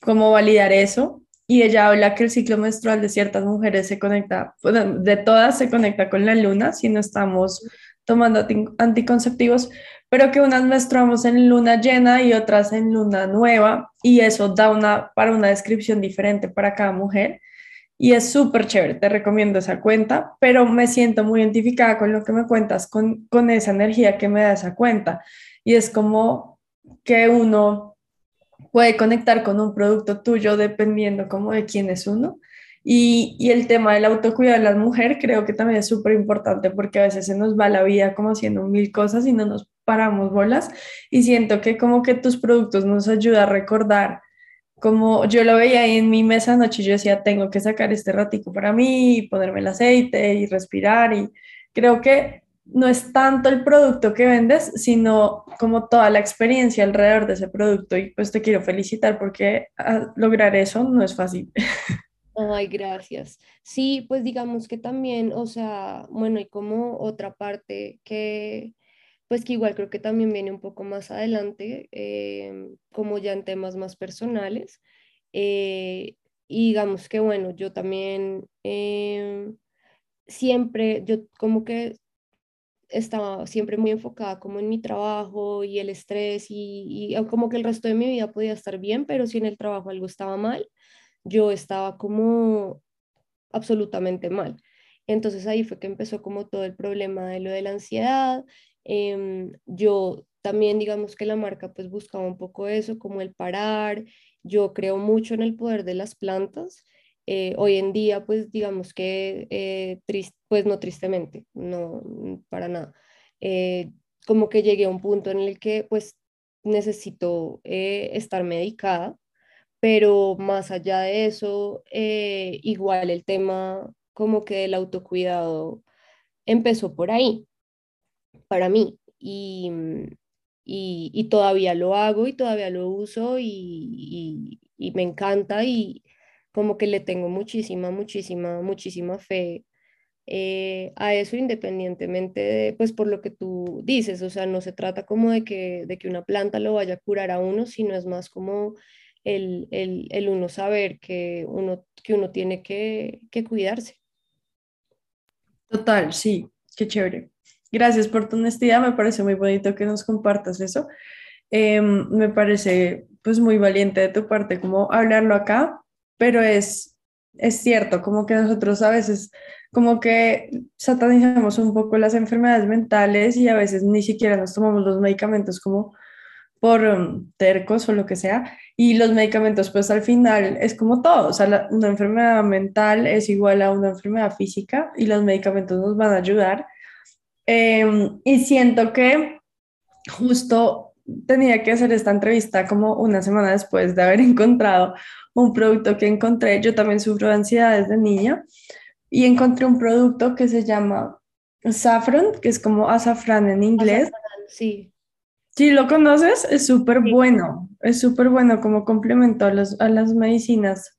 cómo validar eso. Y ella habla que el ciclo menstrual de ciertas mujeres se conecta, de todas se conecta con la luna si no estamos tomando anticonceptivos, pero que unas menstruamos en luna llena y otras en luna nueva y eso da una para una descripción diferente para cada mujer y es súper chévere, te recomiendo esa cuenta, pero me siento muy identificada con lo que me cuentas, con, con esa energía que me da esa cuenta. Y es como que uno puede conectar con un producto tuyo dependiendo como de quién es uno. Y, y el tema del autocuidado de la mujer creo que también es súper importante porque a veces se nos va la vida como haciendo mil cosas y no nos paramos bolas. Y siento que como que tus productos nos ayudan a recordar como yo lo veía ahí en mi mesa anoche, yo decía, tengo que sacar este ratico para mí, ponerme el aceite y respirar y creo que no es tanto el producto que vendes, sino como toda la experiencia alrededor de ese producto y pues te quiero felicitar porque ah, lograr eso no es fácil. Ay, gracias. Sí, pues digamos que también, o sea, bueno, y como otra parte que, pues que igual creo que también viene un poco más adelante, em, como ya en temas más personales. Eh, y digamos que bueno, yo también em, siempre, yo como que estaba siempre muy enfocada como en mi trabajo y el estrés y, y como que el resto de mi vida podía estar bien, pero si en el trabajo algo estaba mal, yo estaba como absolutamente mal. Entonces ahí fue que empezó como todo el problema de lo de la ansiedad, Em, yo también digamos que la marca pues buscaba un poco eso, como el parar. Yo creo mucho en el poder de las plantas. Eh, hoy en día pues digamos que, eh, pues no tristemente, no para nada. Eh, como que llegué a un punto en el que pues necesito estar medicada, pero más allá de eso, igual el tema como que el autocuidado empezó por ahí para mí. Y, y, y todavía lo hago y todavía lo uso y, y, me encanta y como que le tengo muchísima, muchísima, muchísima fe eh, a eso independientemente de, pues por lo que tú dices, o sea, no se trata como de que, de que una planta lo vaya a curar a uno, sino es más como el, el, el uno saber que uno, que uno tiene que, que cuidarse. Total, sí, qué chévere. Gracias por tu honestidad, me parece muy bonito que nos compartas eso. Em, me parece pues muy valiente de tu parte como hablarlo acá, pero es, es cierto, como que nosotros a veces como que satanizamos un poco las enfermedades mentales y a veces ni siquiera nos tomamos los medicamentos como por um, tercos o lo que sea. Y los medicamentos, pues al final es como todo, o sea, una enfermedad mental es igual a una enfermedad física y los medicamentos nos van a ayudar. Em, y siento que justo tenía que hacer esta entrevista como una semana después de haber encontrado un producto que encontré. Yo también sufro de ansiedad desde niña y encontré un producto que se llama Saffron, que es como azafrán en inglés. sí. Si lo conoces, es súper bueno, es súper bueno como complemento a, a las medicinas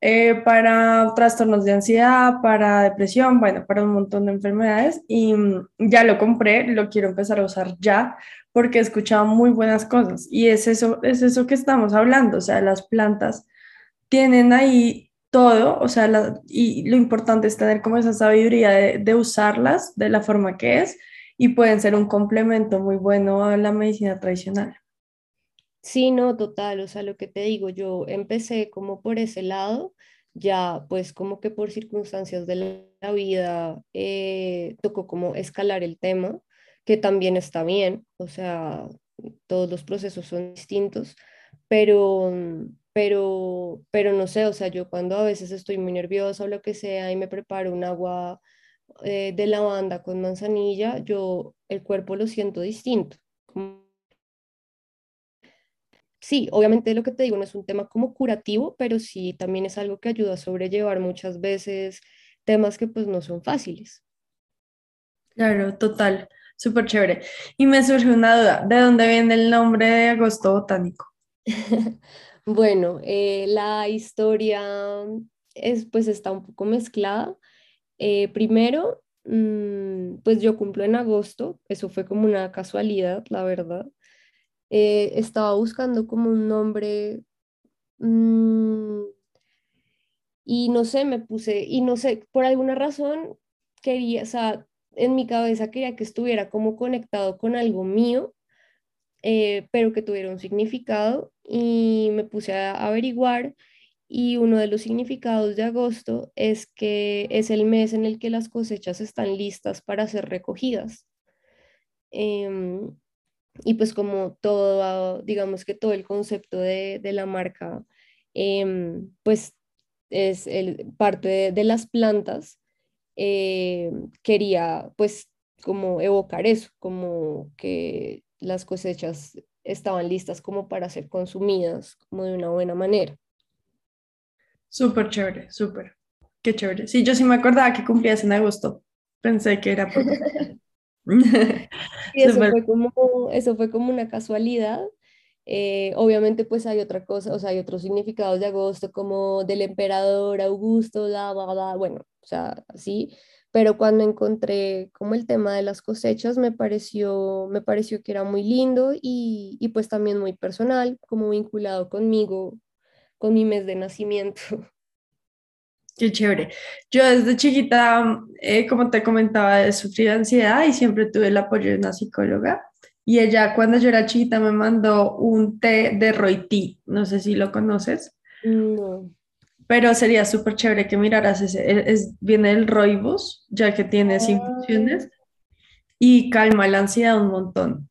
eh, para trastornos de ansiedad, para depresión, bueno, para un montón de enfermedades. Y mm, ya lo compré, lo quiero empezar a usar ya porque he escuchado muy buenas cosas. Y es eso, es eso que estamos hablando, o sea, las plantas tienen ahí todo, o sea, y lo importante es tener como esa sabiduría de, de usarlas de la forma que es y pueden ser un complemento muy bueno a la medicina tradicional. Sí, no, total, o sea, lo que te digo, yo empecé como por ese lado, ya pues como que por circunstancias de la vida eh, tocó como escalar el tema, que también está bien, o sea, todos los procesos son distintos, pero, pero, pero no sé, o sea, yo cuando a veces estoy muy nerviosa o lo que sea y me preparo un agua eh, de lavanda con manzanilla, yo el cuerpo lo siento distinto. Sí, obviamente lo que te digo no es un tema como curativo, pero sí también es algo que ayuda a sobrellevar muchas veces temas que pues no son fáciles. Claro, total, súper chévere. Y me surge una duda, ¿de dónde viene el nombre de agosto botánico? bueno, eh, la historia es, pues está un poco mezclada. Eh, primero, mm, pues yo cumplo en agosto, eso fue como una casualidad, la verdad. Eh, estaba buscando como un nombre mm, y no sé, me puse, y no sé, por alguna razón quería, o sea, en mi cabeza quería que estuviera como conectado con algo mío, eh, pero que tuviera un significado y me puse a averiguar y uno de los significados de agosto es que es el mes en el que las cosechas están listas para ser recogidas. Em, y pues como todo, digamos que todo el concepto de, la marca, em, pues es el, parte de, las plantas, em, quería pues como evocar eso, como que las cosechas estaban listas como para ser consumidas como de una buena manera. Súper chévere, súper. Qué chévere. Sí, yo sí me acordaba que cumplías en agosto. Pensé que era por... eso, fue como, eso fue como una casualidad. Eh, obviamente pues hay otra cosa, o sea, hay otros significados de agosto como del emperador Augusto, bla, bla, bla, bueno, o sea, así, pero cuando encontré como el tema de las cosechas me pareció, me pareció que era muy lindo y, y pues también muy personal, como vinculado conmigo con mi mes de nacimiento. Qué chévere. Yo desde chiquita, eh, como te comentaba, sufrido ansiedad y siempre tuve el apoyo de una psicóloga. Y ella, cuando yo era chiquita, me mandó un té de Roití. No sé si lo conoces. No. Pero sería súper chévere que miraras ese. E, es, viene el roibos, ya que tiene ah. infusiones. Y calma la ansiedad un montón.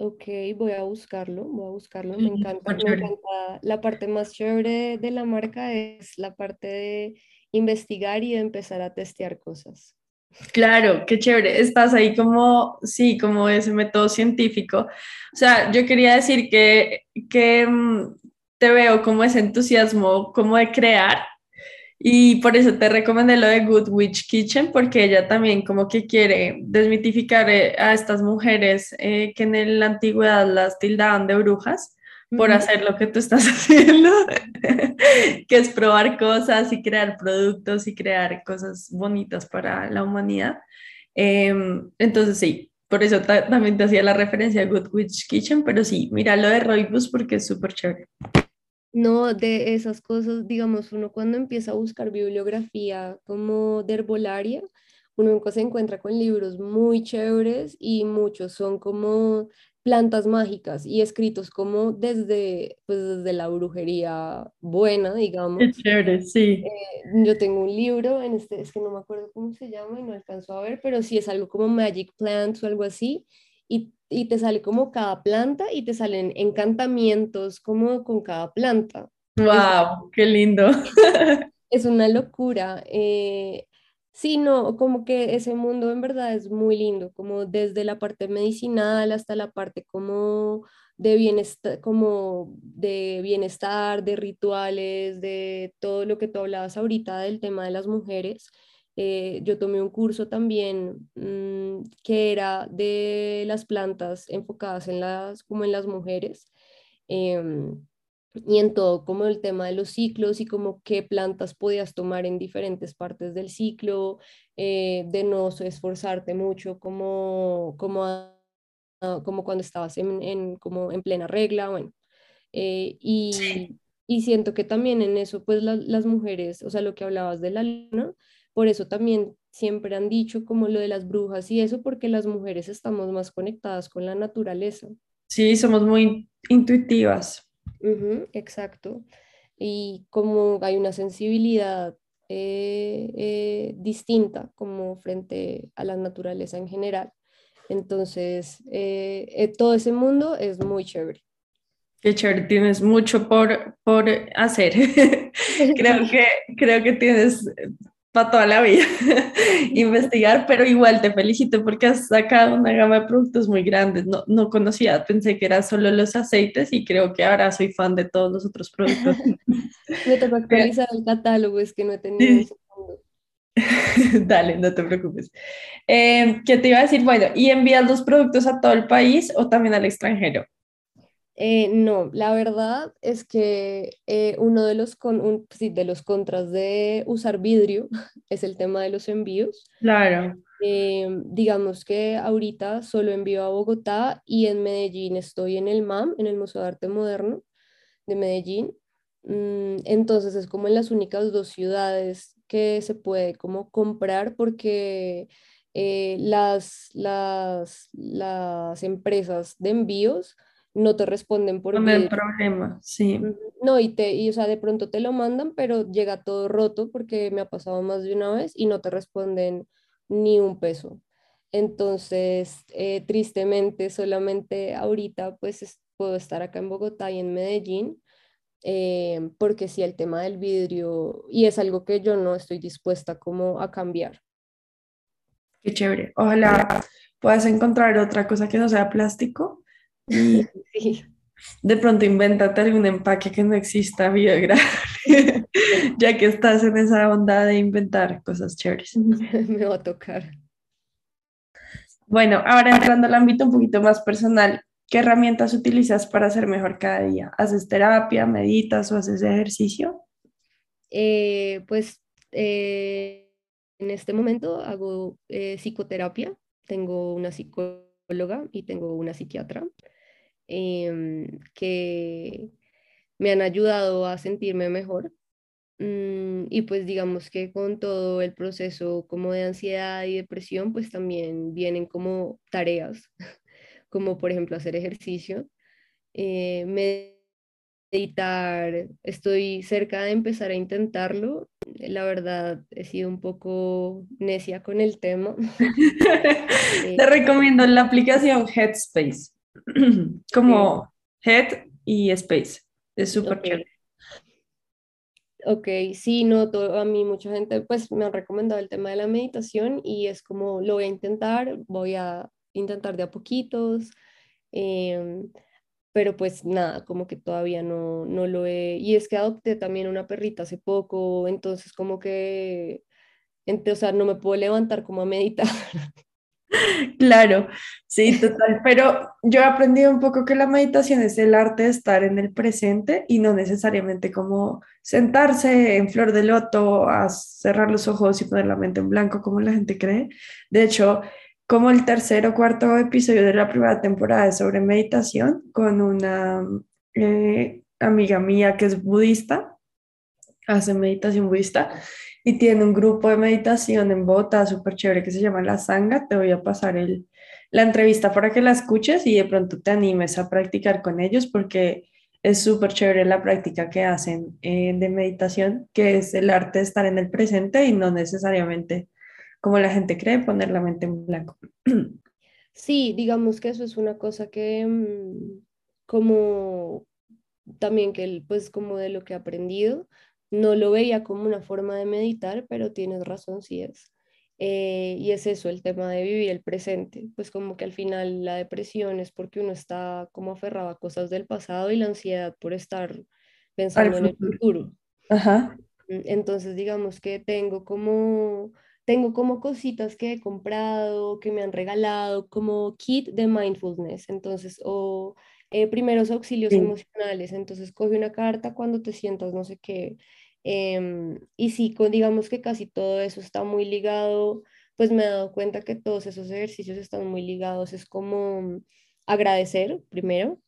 Ok, voy a buscarlo, voy a buscarlo. Me encanta, me encanta. La parte más chévere de la marca es la parte de investigar y de empezar a testear cosas. Claro, qué chévere. Estás ahí como, sí, como ese método científico. O sea, yo quería decir que, que mm, te veo como ese entusiasmo como de crear Y por eso te recomendé lo de Good Witch Kitchen, porque ella también como que quiere desmitificar eh, a estas mujeres eh, que en la antigüedad las tildaban de brujas por hacer lo que tú estás haciendo, que es probar cosas y crear productos y crear cosas bonitas para la humanidad. Em, entonces sí, por eso también te hacía la referencia a Good Witch Kitchen, pero sí, mira lo de Roybus porque es súper chévere. No, de esas cosas, digamos, uno cuando empieza a buscar bibliografía como de herbolaria, uno se encuentra con libros muy chéveres y muchos son como plantas mágicas y escritos como desde, pues desde la brujería buena, digamos. Qué chévere, sí. Eh, yo tengo un libro, en este, es que no me acuerdo cómo se llama y no alcanzo a ver, pero sí es algo como Magic Plants o algo así, y, y te sale como cada planta y te salen encantamientos como con cada planta. ¡Wow! ¡Qué lindo! Es una locura. Eh, Sí, no, como que ese mundo en verdad es muy lindo, como desde la parte medicinal hasta la parte como de bienestar, como de bienestar, de rituales, de todo lo que tú hablabas ahorita del tema de las mujeres. Eh, yo tomé un curso también mm, que era de las plantas enfocadas en las, como en las mujeres. Em, y en todo como el tema de los ciclos y como qué plantas podías tomar en diferentes partes del ciclo, eh, de no esforzarte mucho como, como, como cuando estabas en, en, como en plena regla, bueno. Eh, y, y, siento que también en eso, pues las mujeres, o sea, lo que hablabas de la luna, por eso también siempre han dicho como lo de las brujas y eso, porque las mujeres estamos más conectadas con la naturaleza. Sí, somos muy intuitivas exacto. Y como hay una sensibilidad eh, eh, distinta como frente a la naturaleza en general. Entonces, eh, todo ese mundo es muy chévere. Qué chévere, tienes mucho por, por hacer. creo, que, creo que tienes para toda la vida investigar, pero igual te felicito porque has sacado una gama de productos muy grandes. No, no conocía, pensé que eran solo los aceites y creo que ahora soy fan de todos los otros productos. Me toca actualizar el catálogo, es que no he tenido Dale, no te preocupes. Eh, ¿Qué te iba a decir? Bueno, ¿y envías los productos a todo el país o también al extranjero? Eh, no, la verdad es que eh, uno de los, con, de los contras de usar vidrio es el tema de los envíos. Claro. Eh, digamos que ahorita solo envío a Bogotá y en Medellín estoy en el MAM, en el Museo de Arte Moderno de Medellín. Mm, entonces es como en las únicas dos ciudades que se puede como comprar porque las, las, las empresas de envíos no te responden por No hay problema, sí. No, y, te, y o sea, de pronto te lo mandan, pero llega todo roto porque me ha pasado más de una vez y no te responden ni un peso. Entonces, eh, tristemente, solamente ahorita pues puedo estar acá en Bogotá y en Medellín, eh, porque sí, el tema del vidrio, y es algo que yo no estoy dispuesta como a cambiar. Qué chévere. Ojalá puedas encontrar otra cosa que no sea plástico de pronto invéntate algún empaque que no exista biodegradable, ya que estás en esa onda de inventar cosas chéveres. Me va a tocar. Bueno, ahora entrando al ámbito un poquito más personal, ¿qué herramientas utilizas para ser mejor cada día? ¿Haces terapia, meditas o haces ejercicio? Eh, pues eh, en este momento hago eh, psicoterapia, tengo una psicóloga y tengo una psiquiatra. Em, que me han ayudado a sentirme mejor. Mm, y pues digamos que con todo el proceso como de ansiedad y depresión, pues también vienen como tareas, como por ejemplo hacer ejercicio, eh, meditar, estoy cerca de empezar a intentarlo. La verdad, he sido un poco necia con el tema. Te recomiendo la aplicación Headspace. como head y space. Es súper okay. Ok, sí, no, a mí mucha gente pues me ha recomendado el tema de la meditación y es como lo voy a intentar, voy a intentar de a poquitos, em, pero pues nada, como que todavía no, no lo he, y es que adopté también una perrita hace poco, entonces como que, o sea, no me puedo levantar como a meditar. Claro, sí, total. Pero yo he aprendido un poco que la meditación es el arte de estar en el presente y no necesariamente como sentarse en flor de loto, a cerrar los ojos y poner la mente en blanco como la gente cree. De hecho, como el tercer o cuarto episodio de la primera temporada es sobre meditación con una eh, amiga mía que es budista, hace meditación budista y tiene un grupo de meditación en Bogotá súper chévere que se llama La Sanga. Te voy a pasar el, la entrevista para que la escuches y de pronto te animes a practicar con ellos porque es súper chévere la práctica que hacen eh, de meditación, que es el arte de estar en el presente y no necesariamente, como la gente cree, poner la mente en blanco. Sí, digamos que eso es una cosa que mm, como también que pues como de lo que he aprendido, no lo veía como una forma de meditar, pero tienes razón, sí es. Eh, y es eso, el tema de vivir el presente, pues como que al final la depresión es porque uno está como aferrado a cosas del pasado y la ansiedad por estar pensando en el futuro. Ajá. Mm, Entonces, digamos que tengo como, tengo como cositas que he comprado, que me han regalado, como kit de mindfulness. Entonces, o eh, primeros auxilios Sí. emocionales. Entonces, coge una carta cuando te sientas no sé qué. Em, y sí, con- digamos que casi todo eso está muy ligado, pues me he dado cuenta que todos esos ejercicios están muy ligados. Es como agradecer primero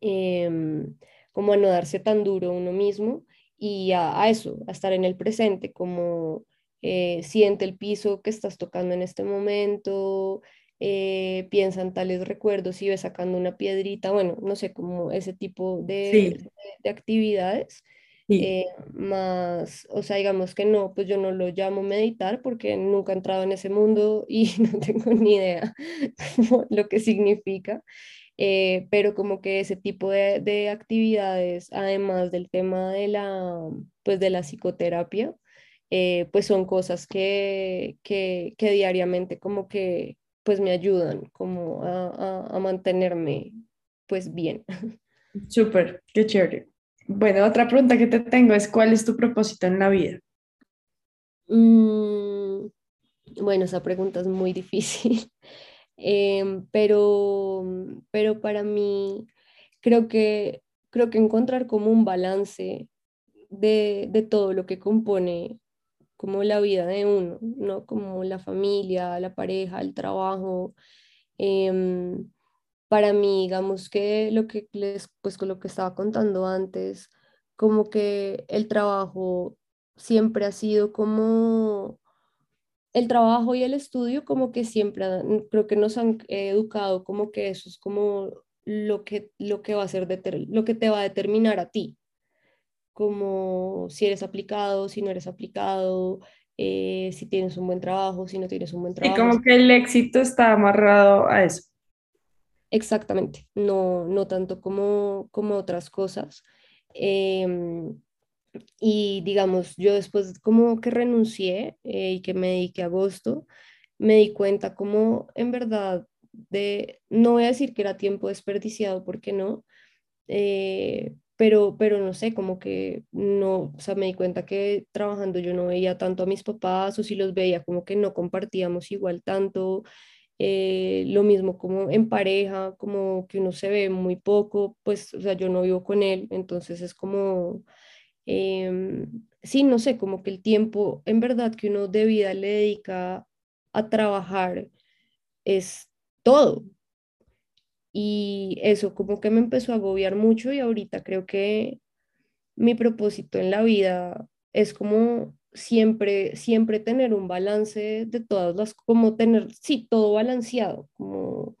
em, como a no darse tan duro uno mismo y a, a eso, a estar en el presente, como eh, siente el piso que estás tocando en este momento, eh, piensa en tales recuerdos y ves sacando una piedrita, bueno, no sé, como ese tipo de, Sí, de actividades. Sí. eh, más, o sea, digamos que no, pues yo no lo llamo meditar porque nunca he entrado en ese mundo y no tengo ni idea lo que significa eh, pero como que ese tipo de, de actividades, además del tema de la, pues de la psicoterapia, eh, pues son cosas que, que, que diariamente como que pues me ayudan como a, a, a mantenerme pues bien. Súper, qué chévere. Bueno, otra pregunta que te tengo es, ¿cuál es tu propósito en la vida? Mm, bueno, esa pregunta es muy difícil, Em, pero, pero para mí creo que, creo que encontrar como un balance de, de todo lo que compone como la vida de uno, ¿no? Como la familia, la pareja, el trabajo. Em, para mí, digamos que lo que les, pues con lo que estaba contando antes, como que el trabajo siempre ha sido como el trabajo y el estudio, como que siempre creo que nos han educado como que eso es como lo que, lo que va a ser lo que te va a determinar a ti como si eres aplicado, si no eres aplicado, eh, si tienes un buen trabajo, si no tienes un buen trabajo. como que el éxito está amarrado a eso. Exactamente, no, no tanto como, como otras cosas. Em, y digamos, yo después como que renuncié eh, y que me dediqué a agosto, me di cuenta como en verdad de, no voy a decir que era tiempo desperdiciado, porque no, eh, pero, pero no sé, como que no, o sea, me di cuenta que trabajando yo no veía tanto a mis papás o si los veía como que no compartíamos igual tanto, eh, lo mismo como en pareja, como que uno se ve muy poco, pues, o sea, yo no vivo con él, entonces es como, em, sí, no sé, como que el tiempo en verdad que uno de vida le dedica a trabajar es todo, y eso como que me empezó a agobiar mucho y ahorita creo que mi propósito en la vida es como siempre, siempre tener un balance de todas las, como tener, sí, todo balanceado, como,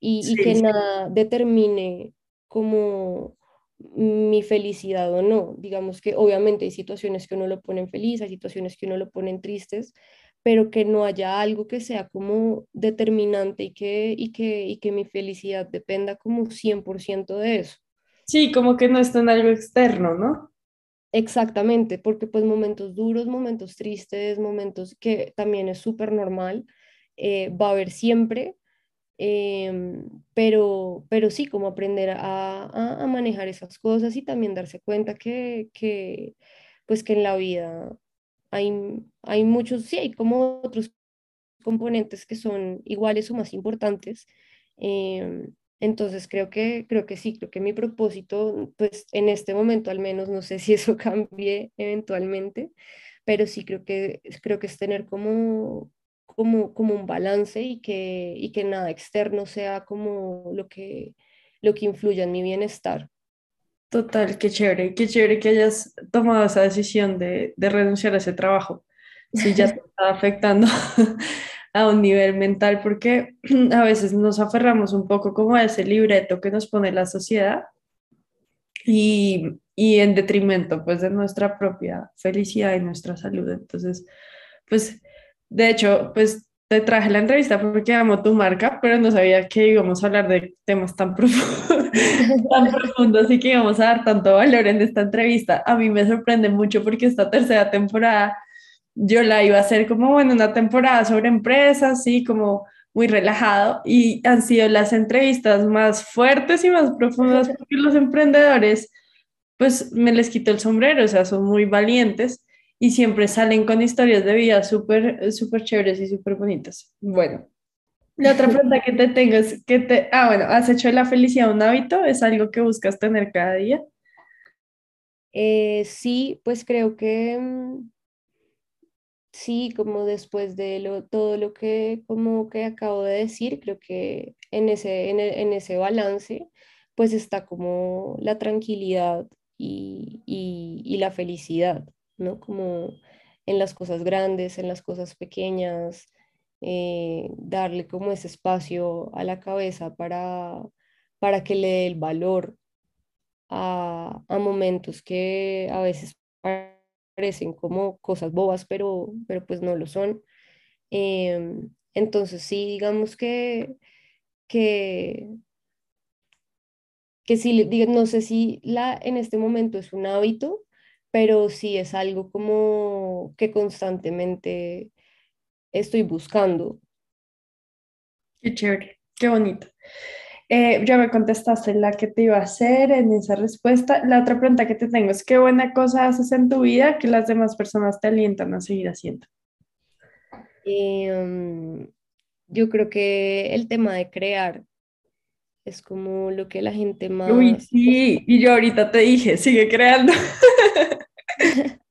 y, y que Sí, nada determine como mi felicidad o no. Digamos que obviamente hay situaciones que uno lo ponen feliz, hay situaciones que uno lo ponen tristes, pero que no haya algo que sea como determinante y que, y que, y que mi felicidad dependa como 100% de eso. sí, como que no está en algo externo, ¿no? Exactamente, porque pues momentos duros, momentos tristes, momentos que también es súper normal, eh, va a haber siempre, Em, pero, pero sí, como aprender a, a, manejar esas cosas y también darse cuenta que, que, pues que en la vida hay, hay muchos, sí, hay como otros componentes que son iguales o más importantes. Em, entonces creo que, creo que sí, creo que mi propósito, pues en este momento al menos, no sé si eso cambie eventualmente, pero sí creo que, creo que es tener como, como, como un balance y que, y que nada externo sea como lo que, lo que influya en mi bienestar. Total, qué chévere, qué chévere que hayas tomado esa decisión de, de renunciar a ese trabajo. Si ya te está afectando a un nivel mental, porque a veces nos aferramos un poco como a ese libreto que nos pone la sociedad y, y en detrimento pues de nuestra propia felicidad y nuestra salud. Entonces, pues, de hecho, pues te traje la entrevista porque amo tu marca, pero no sabía que íbamos a hablar de temas tan profundos, tan profundos y que íbamos a dar tanto valor en esta entrevista. A mí me sorprende mucho porque esta tercera temporada yo la iba a hacer como, bueno, una temporada sobre empresas, sí, como muy relajado y han sido las entrevistas más fuertes y más profundas porque los emprendedores, pues me les quito el sombrero, o sea, son muy valientes y siempre salen con historias de vida súper, súper chéveres y súper bonitas. Bueno, la otra pregunta que te tengo es, que te, ah, bueno, ¿has hecho de la felicidad un hábito? ¿Es algo que buscas tener cada día? Eh, sí, pues creo que mm, sí, como después de lo, todo lo que, como que acabo de decir, creo que en ese, en, e- en ese balance, pues está como la tranquilidad y, y, y la felicidad, ¿no? Como en las cosas grandes, en las cosas pequeñas, eh, darle como ese espacio a la cabeza para, para que le dé el valor a, a momentos que a veces parecen como cosas bobas, pero, pero pues no lo son. Em, entonces sí, digamos que, que, que sí, digo, no sé si la, en este momento es un hábito, pero sí es algo como que constantemente estoy buscando. Qué chévere, qué bonito. Eh, ya me contestaste la que te iba a hacer en esa respuesta. La otra pregunta que te tengo es, ¿qué buena cosa haces en tu vida que las demás personas te alientan a seguir haciendo? Em, yo creo que el tema de crear es como lo que la gente Uy, más, sí, y yo ahorita te dije, sigue creando.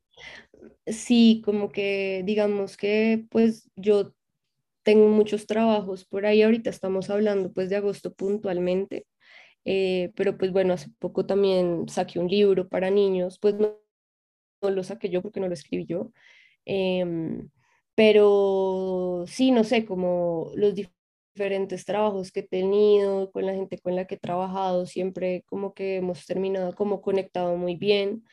sí, como que digamos que pues yo tengo muchos trabajos por ahí, ahorita estamos hablando pues de agosto puntualmente, eh, pero pues bueno, hace poco también saqué un libro para niños, pues no, no lo saqué yo porque no lo escribí yo, em, pero sí, no sé, como los dif- diferentes trabajos que he tenido, con la gente con la que he trabajado, siempre como que hemos terminado como conectado muy bien.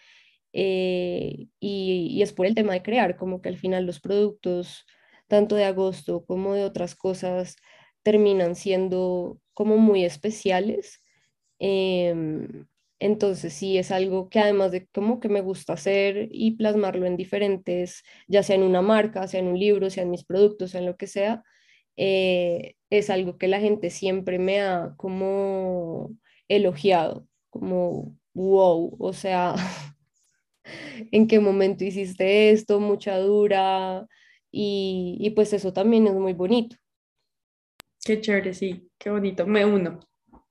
eh, y, y es por el tema de crear, como que al final los productos, tanto de agosto como de otras cosas, terminan siendo como muy especiales. Em, entonces sí es algo que además de como que me gusta hacer y plasmarlo en diferentes, ya sea en una marca, sea en un libro, sea en mis productos, sea en lo que sea, eh, es algo que la gente siempre me ha como elogiado, como wow, o sea, ¿en qué momento hiciste esto? Mucha dura y, y pues eso también es muy bonito. Qué chévere, sí, qué bonito, me uno.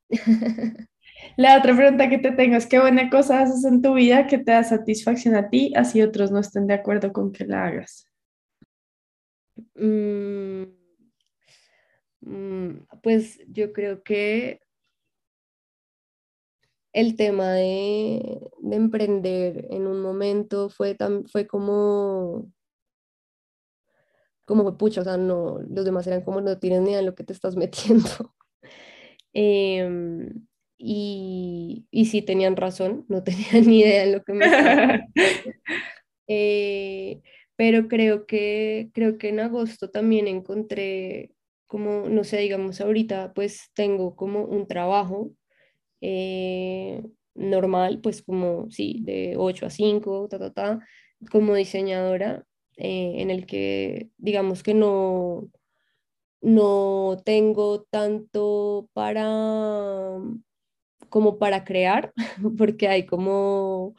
La otra pregunta que te tengo es, ¿qué buena cosa haces en tu vida que te da satisfacción a ti, así otros no estén de acuerdo con que la hagas? Mm, mm, pues yo creo que el tema de, de emprender en un momento fue, tan, fue como, como pucha, o sea, no, los demás eran como no tienes ni idea en lo que te estás metiendo. Em, y, y sí tenían razón, no tenían ni idea en lo que me estaba. Eh, pero creo que, creo que en agosto también encontré como, no sé, digamos, ahorita pues tengo como un trabajo eh, normal, pues como, sí, de 8 a 5 ta, ta, ta, como diseñadora, eh, en el que digamos que no, no tengo tanto para como para crear, porque hay como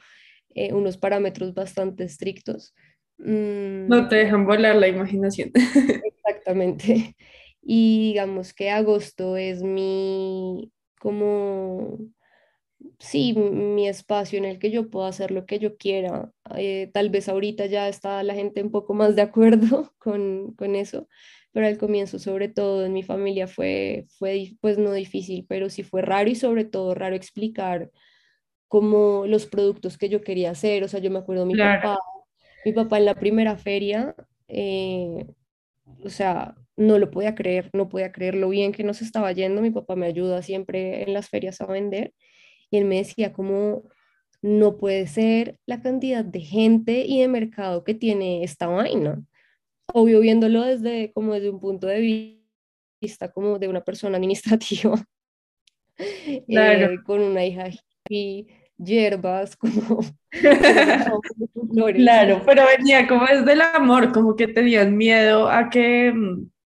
eh, unos parámetros bastante estrictos. No Mm, te dejan volar la imaginación. exactamente. Y digamos que agosto es mi, como, sí, mi espacio en el que yo puedo hacer lo que yo quiera. Eh, tal vez ahorita ya está la gente un poco más de acuerdo con, con eso, pero al comienzo, sobre todo en mi familia, fue, fue, pues no difícil, pero sí fue raro y sobre todo raro explicar como los productos que yo quería hacer. O sea, yo me acuerdo mi Claro, papá, mi papá en la primera feria, eh, o sea, no lo podía creer, no podía creer lo bien que nos estaba yendo. Mi papá me ayuda siempre en las ferias a vender y él me decía como no puede ser la cantidad de gente y de mercado que tiene esta vaina. Obvio, viéndolo desde como desde un punto de vi- vista como de una persona administrativa claro. eh, con una hija y hierbas como. Claro, pero venía como desde el amor, como que tenían miedo a que,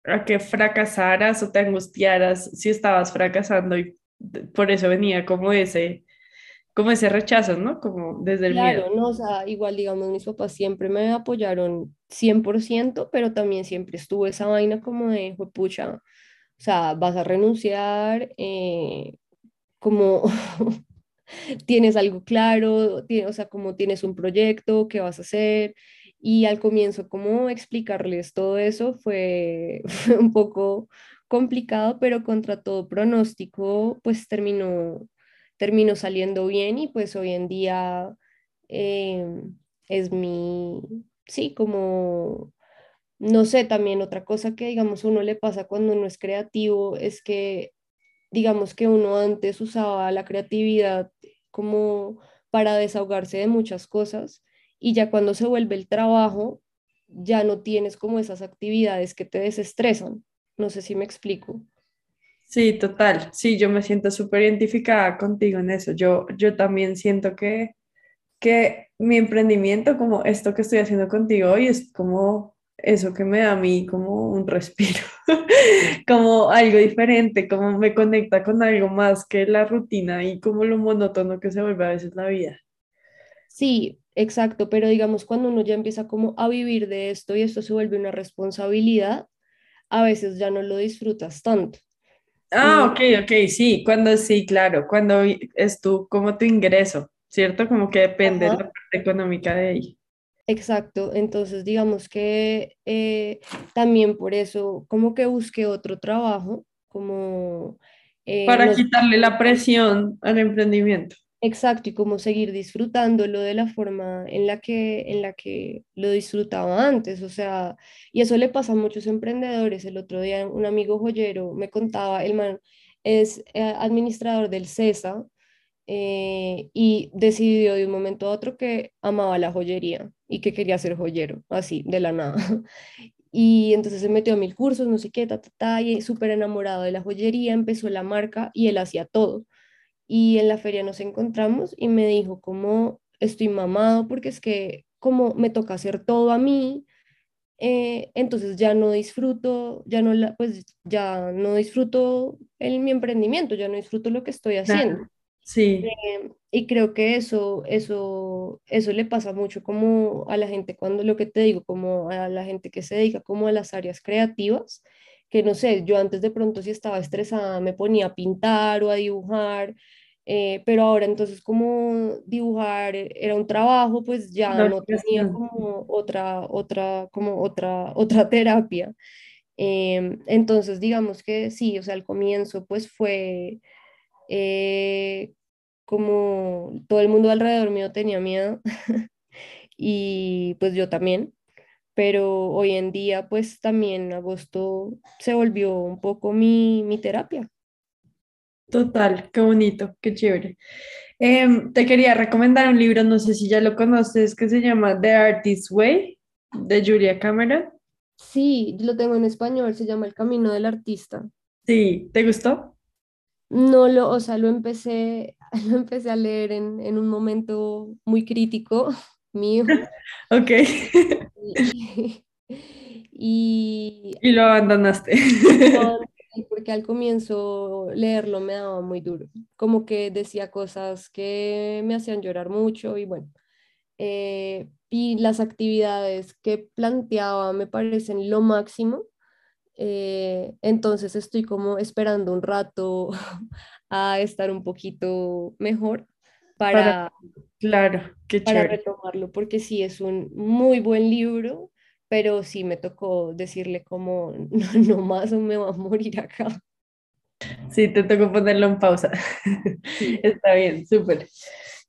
a que fracasaras o te angustiaras si estabas fracasando y por eso venía como ese, como ese rechazo, ¿no? Como desde el miedo. Claro, no, o sea, igual digamos, mis papás siempre me apoyaron 100%, pero también siempre estuvo esa vaina como de, pucha, o sea, vas a renunciar, eh, como tienes algo claro, o sea, como tienes un proyecto, qué vas a hacer. Y al comienzo, como explicarles todo eso fue, fue un poco complicado, pero contra todo pronóstico, pues terminó, terminó saliendo bien y pues hoy en día eh, es mi, sí, como, no sé, también otra cosa que digamos uno le pasa cuando uno es creativo es que digamos que uno antes usaba la creatividad como para desahogarse de muchas cosas y ya cuando se vuelve el trabajo, ya no tienes como esas actividades que te desestresan. No sé si me explico. Sí, total. Sí, yo me siento súper identificada contigo en eso. Yo, yo también siento que, que mi emprendimiento, como esto que estoy haciendo contigo hoy, es como eso que me da a mí como un respiro, como algo diferente, como me conecta con algo más que la rutina y como lo monótono que se vuelve a veces la vida. Sí, exacto, pero digamos cuando uno ya empieza como a vivir de esto y esto se vuelve una responsabilidad, a veces ya no lo disfrutas tanto. Ah, ok, ok, sí, cuando sí, claro, cuando es tu, como tu ingreso, ¿cierto? Como que depende la Ajá. parte económica de ahí. Exacto, entonces digamos que eh, también por eso como que busqué otro trabajo, como eh, Para no quitarle la presión al emprendimiento. Exacto, y como seguir disfrutándolo de la forma en la que, en la que lo disfrutaba antes, o sea, y eso le pasa a muchos emprendedores. El otro día un amigo joyero me contaba, el man es eh, administrador del CESA eh, y decidió de un momento a otro que amaba la joyería y que quería ser joyero, así, de la nada. Y entonces se metió a mil cursos, no sé qué, ta, ta, y súper enamorado de la joyería, empezó la marca y él hacía todo. Y en la feria nos encontramos y me dijo como estoy mamado porque es que como me toca hacer todo a mí, eh, entonces ya no disfruto, ya no la, pues ya no disfruto el, mi emprendimiento, ya no disfruto lo que estoy haciendo. Claro, sí, Eh, y creo que eso, eso, eso le pasa mucho como a la gente cuando lo que te digo, como a la gente que se dedica como a las áreas creativas, que no sé, yo antes de pronto si estaba estresada me ponía a pintar o a dibujar, eh, pero ahora entonces como dibujar era un trabajo, pues ya no tenía como otra, otra, como otra, otra terapia. Em, entonces digamos que sí, o sea, al comienzo pues fue eh, como todo el mundo alrededor mío tenía miedo y pues yo también, pero hoy en día pues también agosto se volvió un poco mi, mi terapia. Total, qué bonito, qué chévere. Em, te quería recomendar un libro, no sé si ya lo conoces, que se llama The Artist's Way, de Julia Cameron. Sí, lo tengo en español, se llama El Camino del Artista. Sí, ¿te gustó? No lo, o sea, lo empecé, lo empecé a leer en, en un momento muy crítico mío Ok. y, y... Y lo abandonaste. porque al comienzo leerlo me daba muy duro, como que decía cosas que me hacían llorar mucho y bueno, eh, y las actividades que planteaba me parecen lo máximo, eh, entonces estoy como esperando un rato a estar un poquito mejor para, claro, qué para retomarlo, porque sí es un muy buen libro, pero sí me tocó decirle como, no, no más o me va a morir acá. Sí, te tocó ponerlo en pausa. Está bien, súper.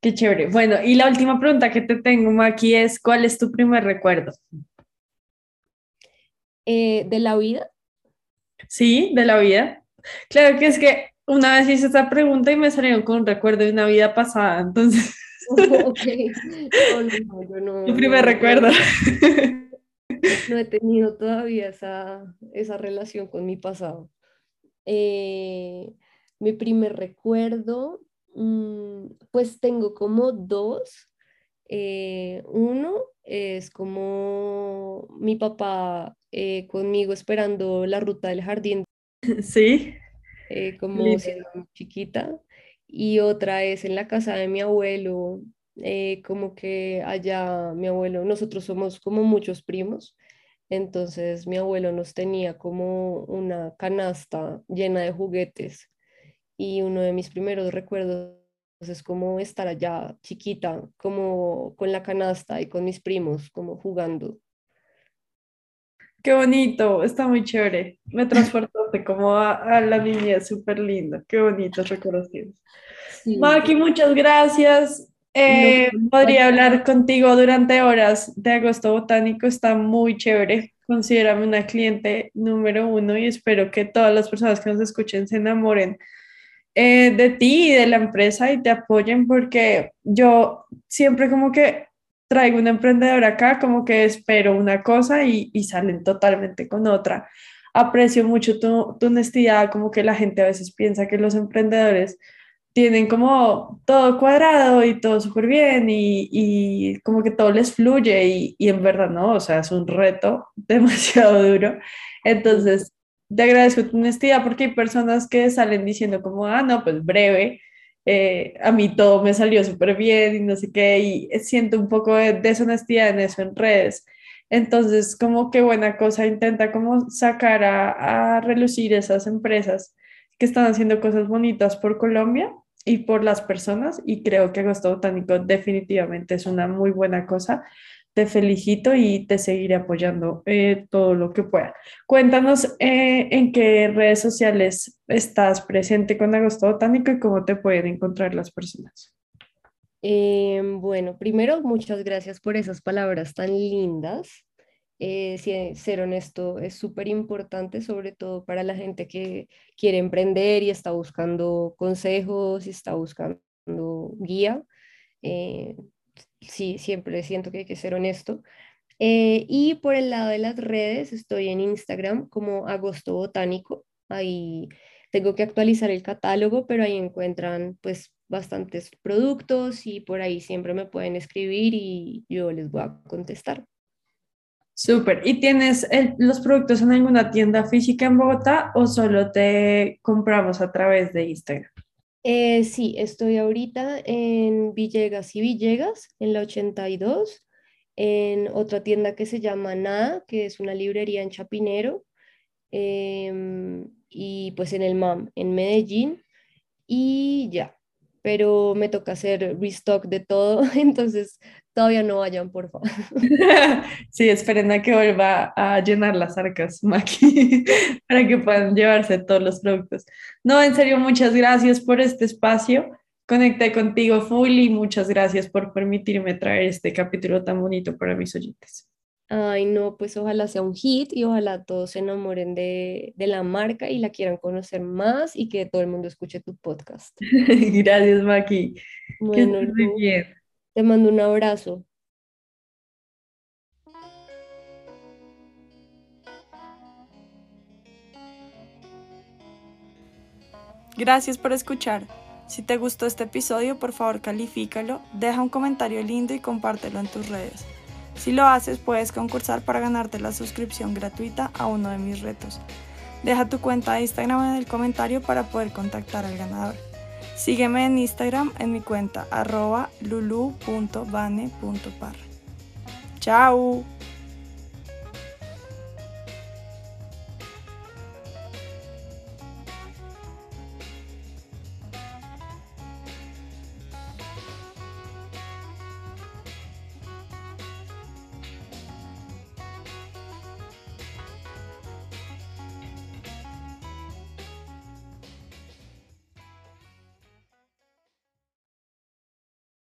Qué chévere. Bueno, y la última pregunta que te tengo aquí es, ¿cuál es tu primer recuerdo? Eh, ¿De la vida? Sí, de la vida. Claro que es que una vez hice esta pregunta y me salieron con un recuerdo de una vida pasada, entonces... ok. No, no, Tu primer recuerdo. No he tenido todavía esa, esa relación con mi pasado. Eh, mi primer recuerdo, mm, pues tengo como dos. Eh, uno es como mi papá eh, conmigo esperando la ruta del jardín. Sí. como siendo chiquita. Y otra es en la casa de mi abuelo, como que allá mi abuelo, nosotros somos como muchos primos, entonces mi abuelo nos tenía como una canasta llena de juguetes y uno de mis primeros recuerdos es como estar allá chiquita, como con la canasta y con mis primos, como jugando. Qué bonito, está muy chévere. Me transportaste como a, la niña, súper linda. Qué bonitos recuerdos tienes. Maki, muchas gracias. Eh, podría hablar contigo durante horas de agosto botánico, está muy chévere. Considérame una cliente número uno y espero que todas las personas que nos escuchen se enamoren eh, de ti y de la empresa y te apoyen porque yo siempre como que traigo una emprendedora acá, como que espero una cosa y, y salen totalmente con otra. Aprecio mucho tu, tu honestidad, como que la gente a veces piensa que los emprendedores tienen como todo cuadrado y todo súper bien y, y, como que todo les fluye y, y, en verdad no, o sea, es un reto demasiado duro. Entonces, te agradezco tu honestidad porque hay personas que salen diciendo como, ah, no, pues breve, eh, a mí todo me salió súper bien y no sé qué, y siento un poco de deshonestidad en eso en redes. Entonces, como que buena cosa, intenta como sacar a, a relucir esas empresas que están haciendo cosas bonitas por Colombia y por las personas y creo que Agosto Botánico definitivamente es una muy buena cosa. Te felicito y te seguiré apoyando eh, todo lo que pueda. Cuéntanos eh, en qué redes sociales estás presente con Agosto Botánico y cómo te pueden encontrar las personas. Em, bueno, primero, muchas gracias por esas palabras tan lindas. Eh, ser honesto es súper importante, sobre todo para la gente que quiere emprender y está buscando consejos y está buscando guía. Sí, siempre siento que hay que ser honesto. Eh, y por el lado de las redes, estoy en Instagram como Agosto Botánico. Ahí tengo que actualizar el catálogo, pero ahí encuentran pues bastantes productos y por ahí siempre me pueden escribir y yo les voy a contestar. Súper. ¿Y tienes los productos en alguna tienda física en Bogotá o solo te compramos a través de Instagram? Eh, sí, estoy ahorita en Villegas y Villegas, en la 82, en otra tienda que se llama Nada, que es una librería en Chapinero, em, y pues en el MAM, en Medellín, y ya, pero me toca hacer restock de todo, entonces todavía no vayan, por favor. Sí, esperen a que vuelva a llenar las arcas, Maki, para que puedan llevarse todos los productos. No, en serio, muchas gracias por este espacio. Conecté contigo full y muchas gracias por permitirme traer este capítulo tan bonito para mis oyentes. Ay, no, pues ojalá sea un hit y ojalá todos se enamoren de, la marca y la quieran conocer más y que todo el mundo escuche tu podcast. Gracias, Maki. Bueno, muy bien. Te mando un abrazo. Gracias por escuchar. Si te gustó este episodio, por favor califícalo, deja un comentario lindo y compártelo en tus redes. Si lo haces, puedes concursar para ganarte la suscripción gratuita a uno de mis retos. Deja tu cuenta de Instagram en el comentario para poder contactar al ganador. Sígueme en Instagram en mi cuenta arroba lulu.bane.par. ¡Chao!